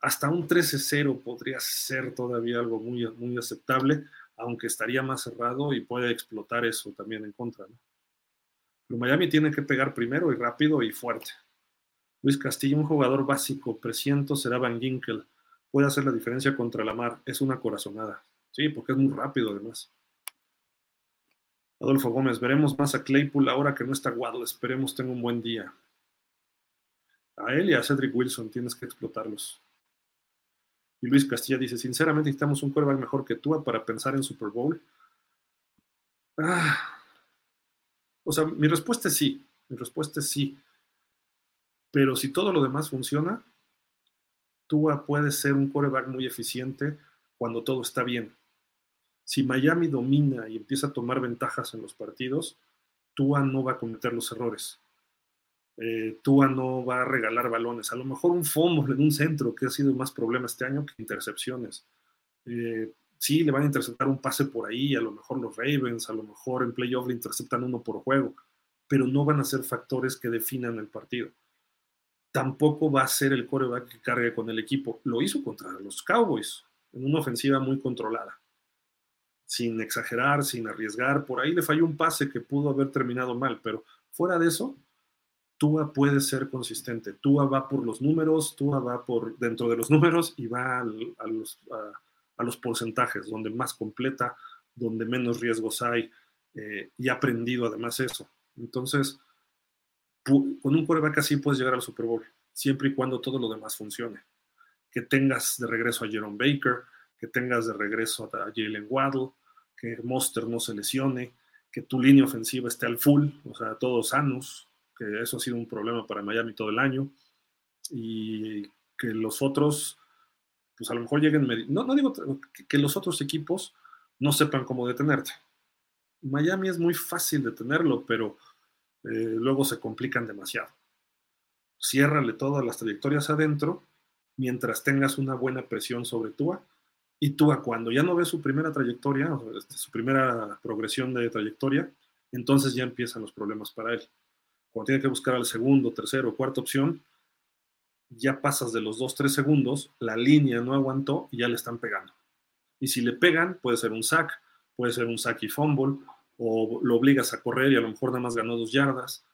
hasta un 13-0 podría ser todavía algo muy, muy aceptable, aunque estaría más cerrado y puede explotar eso también en contra. Pero Miami tiene que pegar primero y rápido y fuerte. Luis Castillo, un jugador básico, presiento, será Van Ginkel. Puede hacer la diferencia contra la mar. Es una corazonada. Sí, porque es muy rápido además. Adolfo Gómez, veremos más a Claypool ahora que no está Waddle. Esperemos tenga un buen día. A él y a Cedric Wilson tienes que explotarlos. Y Luis Castilla dice, sinceramente necesitamos un quarterback mejor que tú para pensar en Super Bowl. Ah, o sea, mi respuesta es sí, mi respuesta es sí. Pero si todo lo demás funciona, Tua puede ser un coreback muy eficiente cuando todo está bien. Si Miami domina y empieza a tomar ventajas en los partidos, Tua no va a cometer los errores. Eh, Tua no va a regalar balones. A lo mejor un fondo en un centro, que ha sido más problema este año que intercepciones. Eh, sí, le van a interceptar un pase por ahí, a lo mejor los Ravens, a lo mejor en playoff le interceptan uno por juego, pero no van a ser factores que definan el partido. Tampoco va a ser el coreback que cargue con el equipo. Lo hizo contra los Cowboys, en una ofensiva muy controlada, sin exagerar, sin arriesgar. Por ahí le falló un pase que pudo haber terminado mal, pero fuera de eso, Tua puede ser consistente. Tua va por los números, Tua va por dentro de los números y va a los, porcentajes, donde más completa, donde menos riesgos hay, eh, y ha aprendido además eso. Entonces, con un coreback así puedes llegar al Super Bowl, siempre y cuando todo lo demás funcione. Que tengas de regreso a Jerome Baker, que tengas de regreso a Jalen Waddle, que Monster no se lesione, que tu línea ofensiva esté al full, o sea, todos sanos, que eso ha sido un problema para Miami todo el año, y que los otros pues a lo mejor lleguen, no, no digo que, los otros equipos no sepan cómo detenerte. Miami es muy fácil detenerlo, pero eh, luego se complican demasiado. Ciérrale todas las trayectorias adentro mientras tengas una buena presión sobre Tua. Y Tua, cuando ya no ve su primera trayectoria, este, su primera progresión de trayectoria, entonces ya empiezan los problemas para él. Cuando tiene que buscar al segundo, tercero, cuarta opción, ya pasas de los 2-3 segundos, la línea no aguantó y ya le están pegando. Y si le pegan, puede ser un sack, puede ser un sack y fumble, o lo obligas a correr y a lo mejor nada más ganó dos yardas.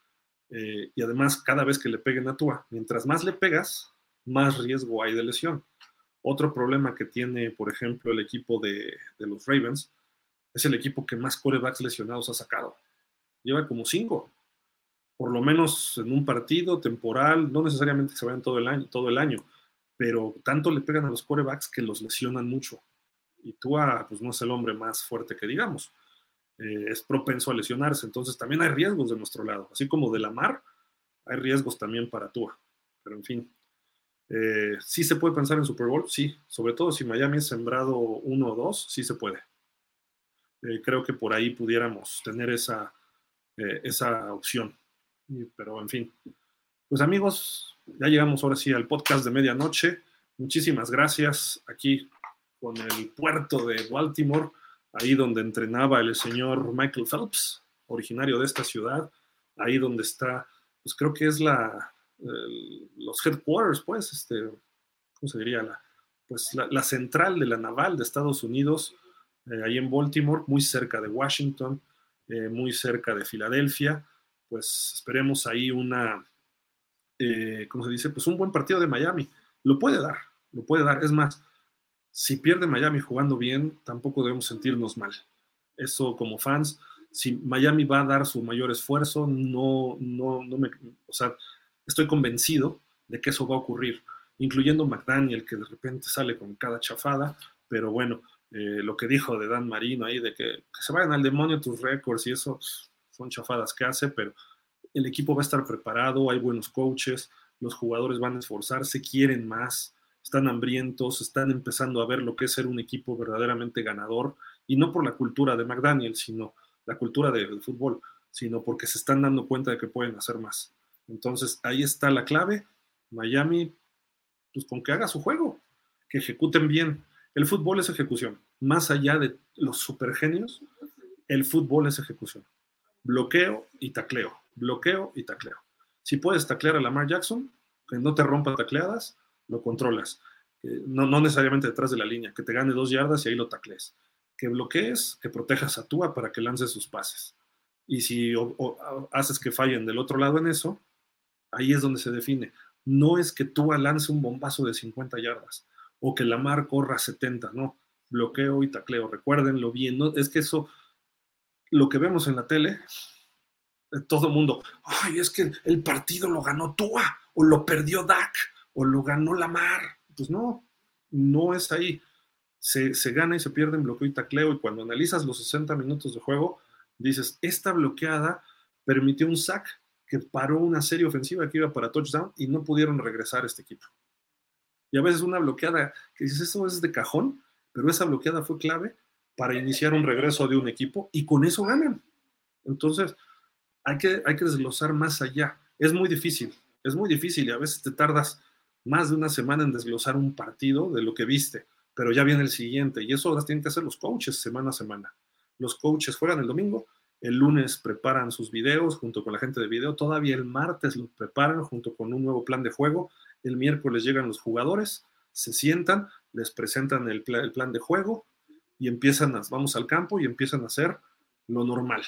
Eh, y además, cada vez que le peguen a Tua, mientras más le pegas, más riesgo hay de lesión. Otro problema que tiene, por ejemplo, el equipo de, los Ravens es el equipo que más corebacks lesionados ha sacado. Lleva como cinco por lo menos en un partido temporal, no necesariamente se vayan todo el año, todo el año, pero tanto le pegan a los corebacks que los lesionan mucho. Y Tua, pues no es el hombre más fuerte que digamos. Eh, es propenso a lesionarse, entonces también hay riesgos de nuestro lado. Así como de la mar, hay riesgos también para Tua. Pero en fin, eh, sí se puede pensar en Super Bowl, sí, sobre todo si Miami es sembrado uno o dos, sí se puede. Eh, creo que por ahí pudiéramos tener esa, esa opción. Pero en fin, pues amigos, ya llegamos ahora sí al podcast de medianoche. Muchísimas gracias aquí con el puerto de Baltimore, ahí donde entrenaba el señor Michael Phelps, originario de esta ciudad, ahí donde está, pues creo que es la, los headquarters, pues, este, ¿cómo se diría? La, pues la, central de la naval de Estados Unidos, eh, ahí en Baltimore, muy cerca de Washington, eh, muy cerca de Filadelfia, pues esperemos ahí una, eh, ¿cómo se dice? Pues un buen partido de Miami. Lo puede dar, lo puede dar. Es más, si pierde Miami jugando bien, tampoco debemos sentirnos mal. Eso como fans, si Miami va a dar su mayor esfuerzo, no, no, no me, o sea, estoy convencido de que eso va a ocurrir, incluyendo McDaniel, que de repente sale con cada chafada, pero bueno, eh, lo que dijo de Dan Marino ahí, de que, se vayan al demonio tus récords y eso, pues, son chafadas que hace, pero el equipo va a estar preparado, hay buenos coaches, los jugadores van a esforzarse, quieren más, están hambrientos, están empezando a ver lo que es ser un equipo verdaderamente ganador, y no por la cultura de McDaniel, sino la cultura del fútbol, sino porque se están dando cuenta de que pueden hacer más. Entonces, ahí está la clave. Miami, pues con que haga su juego, que ejecuten bien. El fútbol es ejecución. Más allá de los supergenios, el fútbol es ejecución. Bloqueo y tacleo bloqueo y tacleo. Si puedes taclear a Lamar Jackson, que no te rompa tacleadas, lo controlas. No, no, necesariamente detrás de la línea, que te gane dos yardas y ahí lo taclees. Que bloquees, que protejas a Tua para que lance sus pases. Y si haces que fallen del otro lado en eso, ahí es donde se define. No es que Tua lance un bombazo de 50 yardas o que Lamar corra 70, no. Bloqueo y tacleo. Recuérdenlo bien. ¿no? Es que eso, lo que vemos en la tele, todo el mundo, ay, es que el partido lo ganó Tua, o lo perdió Dak, o lo ganó Lamar. Pues no, no es ahí. Se, gana y se pierde en bloqueo y tacleo, y cuando analizas los 60 minutos de juego, dices, esta bloqueada permitió un sack que paró una serie ofensiva que iba para touchdown y no pudieron regresar este equipo. Y a veces una bloqueada que dices, eso es de cajón, pero esa bloqueada fue clave para iniciar un regreso de un equipo y con eso ganan. Entonces, hay que, hay que desglosar más allá. Es muy difícil, es muy difícil y a veces te tardas más de una semana en desglosar un partido de lo que viste, pero ya viene el siguiente y eso las tienen que hacer los coaches semana a semana. Los coaches juegan el domingo, el lunes preparan sus videos junto con la gente de video, todavía el martes los preparan junto con un nuevo plan de juego, el miércoles llegan los jugadores, se sientan, les presentan el, plan de juego y empiezan a, vamos al campo y empiezan a hacer lo normal,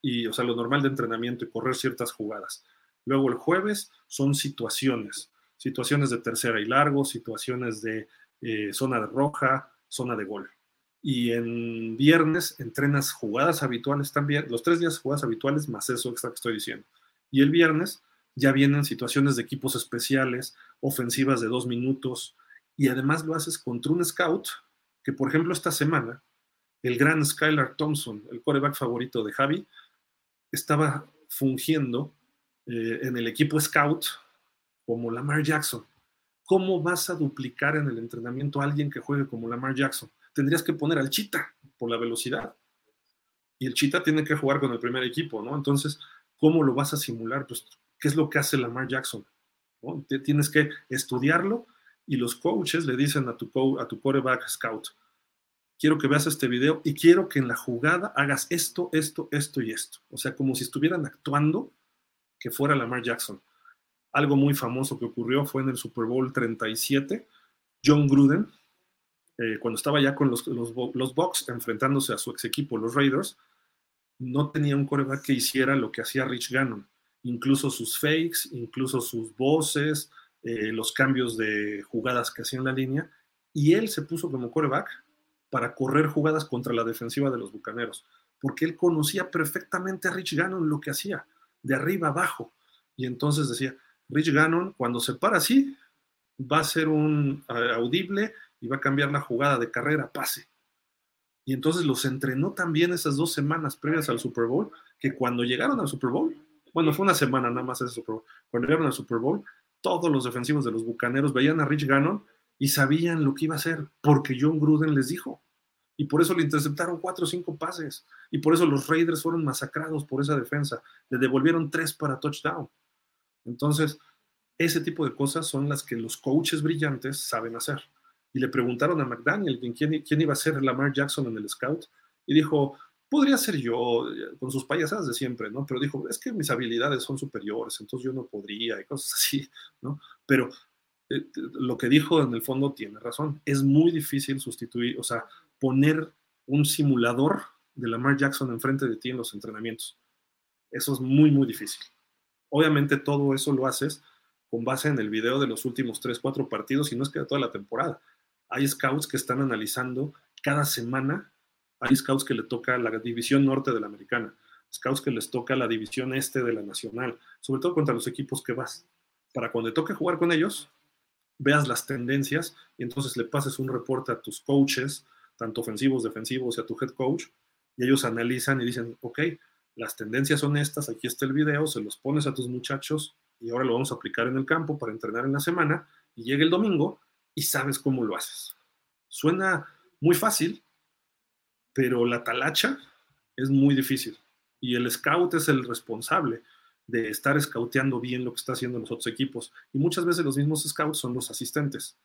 y, o sea, lo normal de entrenamiento y correr ciertas jugadas. Luego el jueves son situaciones, situaciones de tercera y largo, situaciones de eh, zona de roja, zona de gol. Y en viernes entrenas jugadas habituales también, los tres días jugadas habituales más eso extra que estoy diciendo. Y el viernes ya vienen situaciones de equipos especiales, ofensivas de dos minutos, y además lo haces contra un scout que, por ejemplo, esta semana, el gran Skylar Thompson, el coreback favorito de Javi, estaba fungiendo eh, en el equipo scout como Lamar Jackson. ¿Cómo vas a duplicar en el entrenamiento a alguien que juegue como Lamar Jackson? Tendrías que poner al Chita por la velocidad. Y el Chita tiene que jugar con el primer equipo, ¿no? Entonces, ¿cómo lo vas a simular? Pues, ¿qué es lo que hace Lamar Jackson? Tienes que estudiarlo y los coaches le dicen a tu, a tu quarterback scout, quiero que veas este video y quiero que en la jugada hagas esto, esto, esto y esto. O sea, como si estuvieran actuando que fuera Lamar Jackson. Algo muy famoso que ocurrió fue en el Super Bowl 37. John Gruden, eh, cuando estaba ya con los, los, los Bucks enfrentándose a su ex equipo, los Raiders, no tenía un coreback que hiciera lo que hacía Rich Gannon. Incluso sus fakes, incluso sus voces, eh, los cambios de jugadas que hacía en la línea. Y él se puso como coreback para correr jugadas contra la defensiva de los Bucaneros, porque él conocía perfectamente a Rich Gannon lo que hacía. de arriba abajo. Y entonces decía, Rich Gannon, cuando se para así, va a ser un eh, audible y va a cambiar la jugada de carrera, pase. Y entonces los entrenó también esas dos semanas previas al Super Bowl, que cuando llegaron al Super Bowl, bueno, fue una semana nada más ese Super Bowl, cuando llegaron al Super Bowl, todos los defensivos de los Bucaneros veían a Rich Gannon y sabían lo que iba a hacer, porque John Gruden les dijo. Y por eso le interceptaron cuatro o cinco pases. Y por eso los Raiders fueron masacrados por esa defensa. Le devolvieron tres para touchdown. Entonces, ese tipo de cosas son las que los coaches brillantes saben hacer. Y le preguntaron a McDaniel quién, quién iba a ser Lamar Jackson en el scout. Y dijo, podría ser yo, con sus payasadas de siempre, ¿no? Pero dijo, es que mis habilidades son superiores, entonces yo no podría, y cosas [laughs] así, ¿no? Pero eh, lo que dijo en el fondo tiene razón. Es muy difícil sustituir, o sea, poner un simulador de Lamar Jackson enfrente de ti en los entrenamientos. Eso es muy, muy difícil. Obviamente todo eso lo haces con base en el video de los últimos 3, 4 partidos y no es que de toda la temporada. Hay scouts que están analizando cada semana, hay scouts que le toca la división norte de la americana, scouts que les toca la división este de la nacional, sobre todo contra los equipos que vas. Para cuando toque jugar con ellos, veas las tendencias y entonces le pases un reporte a tus coaches, tanto ofensivos, defensivos y a tu head coach, y ellos analizan y dicen, ok, las tendencias son estas, aquí está el video, se los pones a tus muchachos y ahora lo vamos a aplicar en el campo para entrenar en la semana y llega el domingo y sabes cómo lo haces. Suena muy fácil, pero la talacha es muy difícil y el scout es el responsable de estar scouteando bien lo que está haciendo los otros equipos y muchas veces los mismos scouts son los asistentes.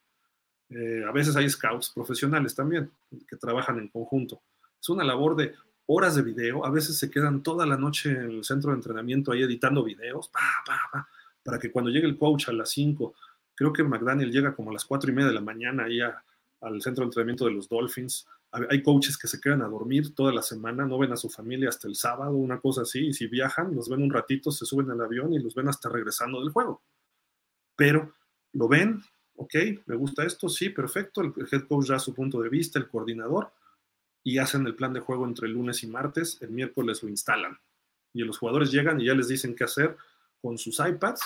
Eh, a veces hay scouts profesionales también que trabajan en conjunto. Es una labor de horas de video, a veces se quedan toda la noche en el centro de entrenamiento ahí editando videos, para que cuando llegue el coach a las 5, creo que McDaniel llega como a las 4 y media de la mañana ahí al centro de entrenamiento de los Dolphins. Hay coaches que se quedan a dormir toda la semana, no ven a su familia hasta el sábado, una cosa así, y si viajan, los ven un ratito, se suben al avión y los ven hasta regresando del juego. Pero lo ven, ok, me gusta esto, sí, perfecto, el head coach da su punto de vista, el coordinador, y hacen el plan de juego entre el lunes y martes, el miércoles lo instalan. Y los jugadores llegan y ya les dicen qué hacer con sus iPads.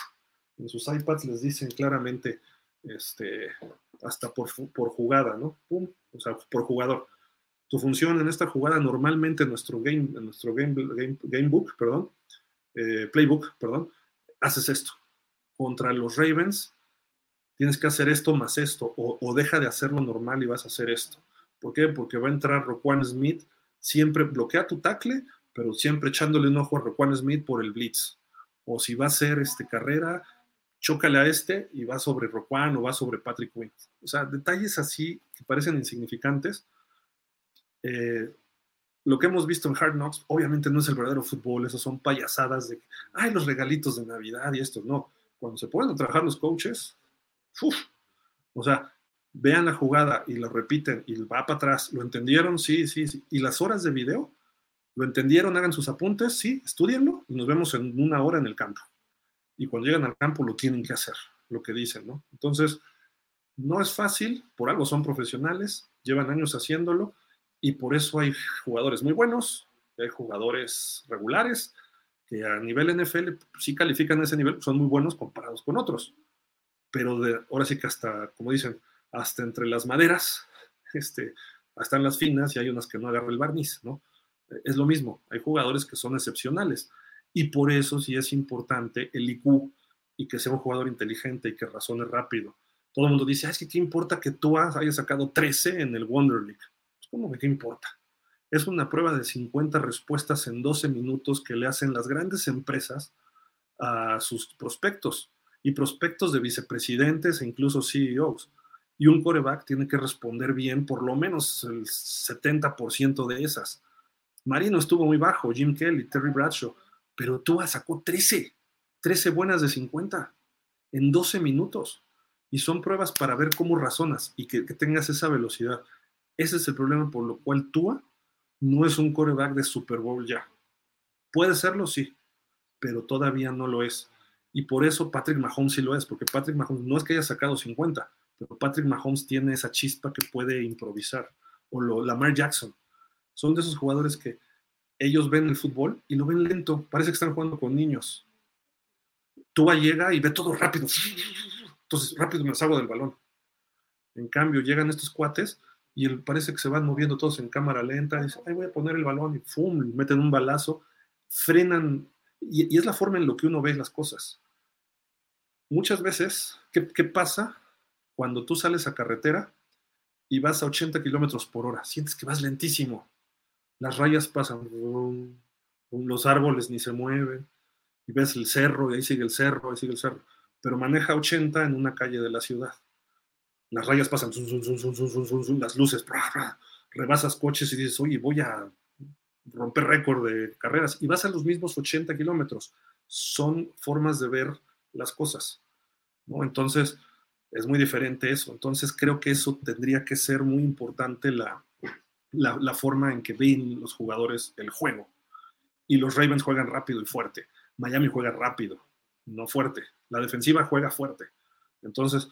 En sus iPads les dicen claramente, este, hasta por, por jugada, ¿no? Pum, o sea, por jugador. Tu función en esta jugada, normalmente en nuestro game, nuestro game, game, book, perdón, eh, playbook, perdón, haces esto. Contra los Ravens, tienes que hacer esto más esto, o, deja de hacerlo normal y vas a hacer esto. ¿Por qué? Porque va a entrar Roquan Smith, siempre bloquea tu tackle, pero siempre echándole un ojo a Roquan Smith por el blitz. O si va a hacer este, carrera, chócale a este y va sobre Roquan o va sobre Patrick Quinn. O sea, detalles así que parecen insignificantes. Eh, lo que hemos visto en Hard Knocks, obviamente no es el verdadero fútbol, esos son payasadas de, ay, los regalitos de Navidad y esto, no. Cuando se pueden trabajar los coaches, o sea, vean la jugada y la repiten y va para atrás. ¿Lo entendieron? Sí, sí, sí. ¿Y las horas de video? ¿Lo entendieron? Hagan sus apuntes, sí, estudienlo y nos vemos en una hora en el campo. Y cuando llegan al campo lo tienen que hacer, lo que dicen, ¿no? Entonces, no es fácil, por algo son profesionales, llevan años haciéndolo y por eso hay jugadores muy buenos, hay jugadores regulares que a nivel NFL sí califican ese nivel, son muy buenos comparados con otros pero de, ahora sí que hasta, como dicen, hasta entre las maderas, [laughs] este, están las finas y hay unas que no agarran el barniz, ¿no? Es lo mismo, hay jugadores que son excepcionales y por eso sí es importante el IQ y que sea un jugador inteligente y que razone rápido. Todo el mundo dice, es que qué importa que tú hayas sacado 13 en el Wonder League. Pues, ¿Cómo qué importa? Es una prueba de 50 respuestas en 12 minutos que le hacen las grandes empresas a sus prospectos y prospectos de vicepresidentes e incluso CEOs. Y un coreback tiene que responder bien por lo menos el 70% de esas. Marino estuvo muy bajo, Jim Kelly, Terry Bradshaw, pero Tua sacó 13, 13 buenas de 50 en 12 minutos. Y son pruebas para ver cómo razonas y que, tengas esa velocidad. Ese es el problema por lo cual Tua no es un coreback de Super Bowl ya. Puede serlo, sí, pero todavía no lo es. Y por eso Patrick Mahomes sí lo es, porque Patrick Mahomes no es que haya sacado 50, pero Patrick Mahomes tiene esa chispa que puede improvisar. O lo, Lamar Jackson. Son de esos jugadores que ellos ven el fútbol y lo ven lento, parece que están jugando con niños. Tua llega y ve todo rápido, entonces rápido me salgo del balón. En cambio, llegan estos cuates y parece que se van moviendo todos en cámara lenta, y dicen, ay, voy a poner el balón y ¡fum! meten un balazo, frenan, y, y, es la forma en lo que uno ve las cosas. Muchas veces, ¿qué, ¿qué pasa cuando tú sales a carretera y vas a 80 kilómetros por hora? Sientes que vas lentísimo las rayas pasan, los árboles ni se mueven, y ves el cerro, y ahí sigue el cerro, ahí sigue el cerro, pero maneja 80 en una calle de la ciudad. Las rayas pasan, las luces, rebasas coches y dices, oye, voy a romper récord de carreras, y vas a los mismos 80 kilómetros. Son formas de ver las cosas, ¿no? Entonces, es muy diferente eso. Entonces, creo que eso tendría que ser muy importante la, la, forma en que ven los jugadores el juego. Y los Ravens juegan rápido y fuerte. Miami juega rápido, no fuerte. La defensiva juega fuerte. Entonces,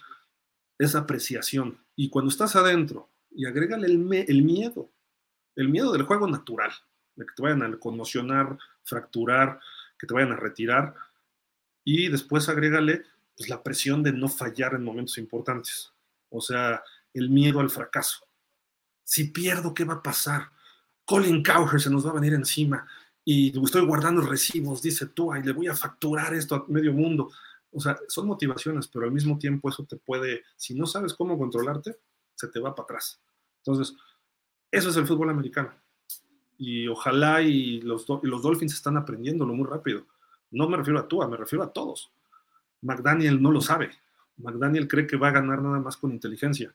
esa apreciación. Y cuando estás adentro, y agrégale el, miedo, el miedo del juego natural, de que te vayan a conmocionar, fracturar, que te vayan a retirar. Y después agrégale pues, la presión de no fallar en momentos importantes. O sea, el miedo al fracaso. Si pierdo, ¿qué va a pasar? Colin Cowher se nos va a venir encima y estoy guardando recibos, dice tú, y le voy a facturar esto a medio mundo. O sea, son motivaciones, pero al mismo tiempo eso te puede, si no sabes cómo controlarte, se te va para atrás. Entonces, eso es el fútbol americano. Y ojalá y los, los Dolphins están aprendiéndolo muy rápido. No me refiero a tú, me refiero a todos. McDaniel no lo sabe. McDaniel cree que va a ganar nada más con inteligencia.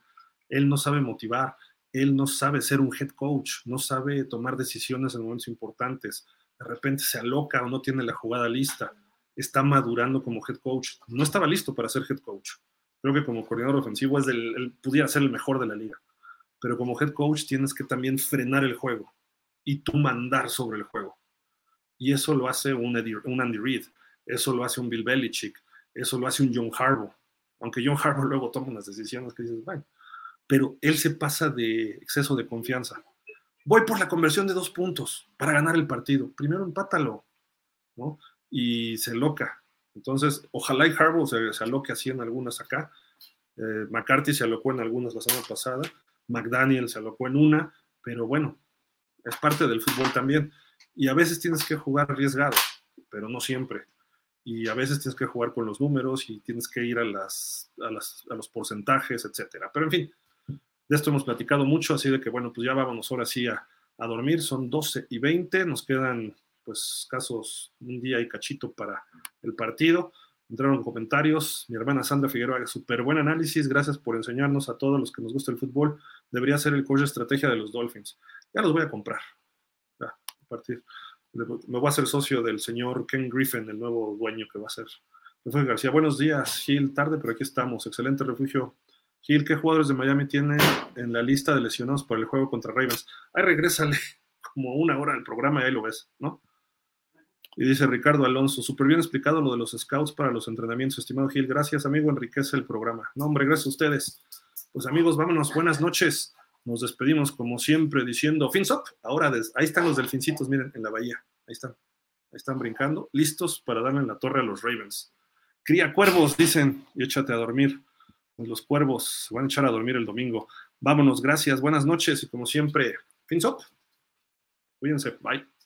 Él no sabe motivar, él no sabe ser un head coach, no sabe tomar decisiones en momentos importantes, de repente se aloca o no tiene la jugada lista, está madurando como head coach, no estaba listo para ser head coach. Creo que como coordinador ofensivo es del, él pudiera ser el mejor de la liga, pero como head coach tienes que también frenar el juego y tú mandar sobre el juego. Y eso lo hace un, Andy Reid, eso lo hace un Bill Belichick, eso lo hace un John Harbaugh, aunque John Harbaugh luego toma unas decisiones que dices, bueno, pero él se pasa de exceso de confianza. Voy por la conversión de dos puntos para ganar el partido. Primero empátalo, ¿no? Y se loca. Entonces, ojalá y Harbaugh se, se aloque así en algunas acá. Eh, McCarthy se alocó en algunas la semana pasada. McDaniel se alocó en una, pero bueno, es parte del fútbol también. Y a veces tienes que jugar arriesgado, pero no siempre. Y a veces tienes que jugar con los números y tienes que ir a, las, a, las, a los porcentajes, etcétera. Pero en fin, de esto hemos platicado mucho, así de que bueno, pues ya vámonos ahora sí a, dormir. Son 12 y 20, nos quedan pues casos un día y cachito para el partido. Entraron comentarios. Mi hermana Sandra Figueroa, súper buen análisis. Gracias por enseñarnos a todos los que nos gusta el fútbol. Debería ser el coach de estrategia de los Dolphins. Ya los voy a comprar. Ya, a partir. Me voy a hacer socio del señor Ken Griffin, el nuevo dueño que va a ser. Refugio García. Buenos días, Gil. Tarde, pero aquí estamos. Excelente refugio Gil, ¿qué jugadores de Miami tiene en la lista de lesionados por el juego contra Ravens? Ahí regrésale [laughs] como una hora al programa y ahí lo ves, ¿no? Y dice Ricardo Alonso, súper bien explicado lo de los scouts para los entrenamientos, estimado Gil. Gracias, amigo, enriquece el programa. No, hombre, gracias a ustedes. Pues amigos, vámonos, buenas noches. Nos despedimos como siempre diciendo, fins. Ahora, ahí están los delfincitos, miren, en la bahía. Ahí están. Ahí están brincando, listos para darle en la torre a los Ravens. Cría cuervos, dicen, y échate a dormir los cuervos se van a echar a dormir el domingo. Vámonos, gracias, buenas noches y como siempre, fins up. Cuídense, bye.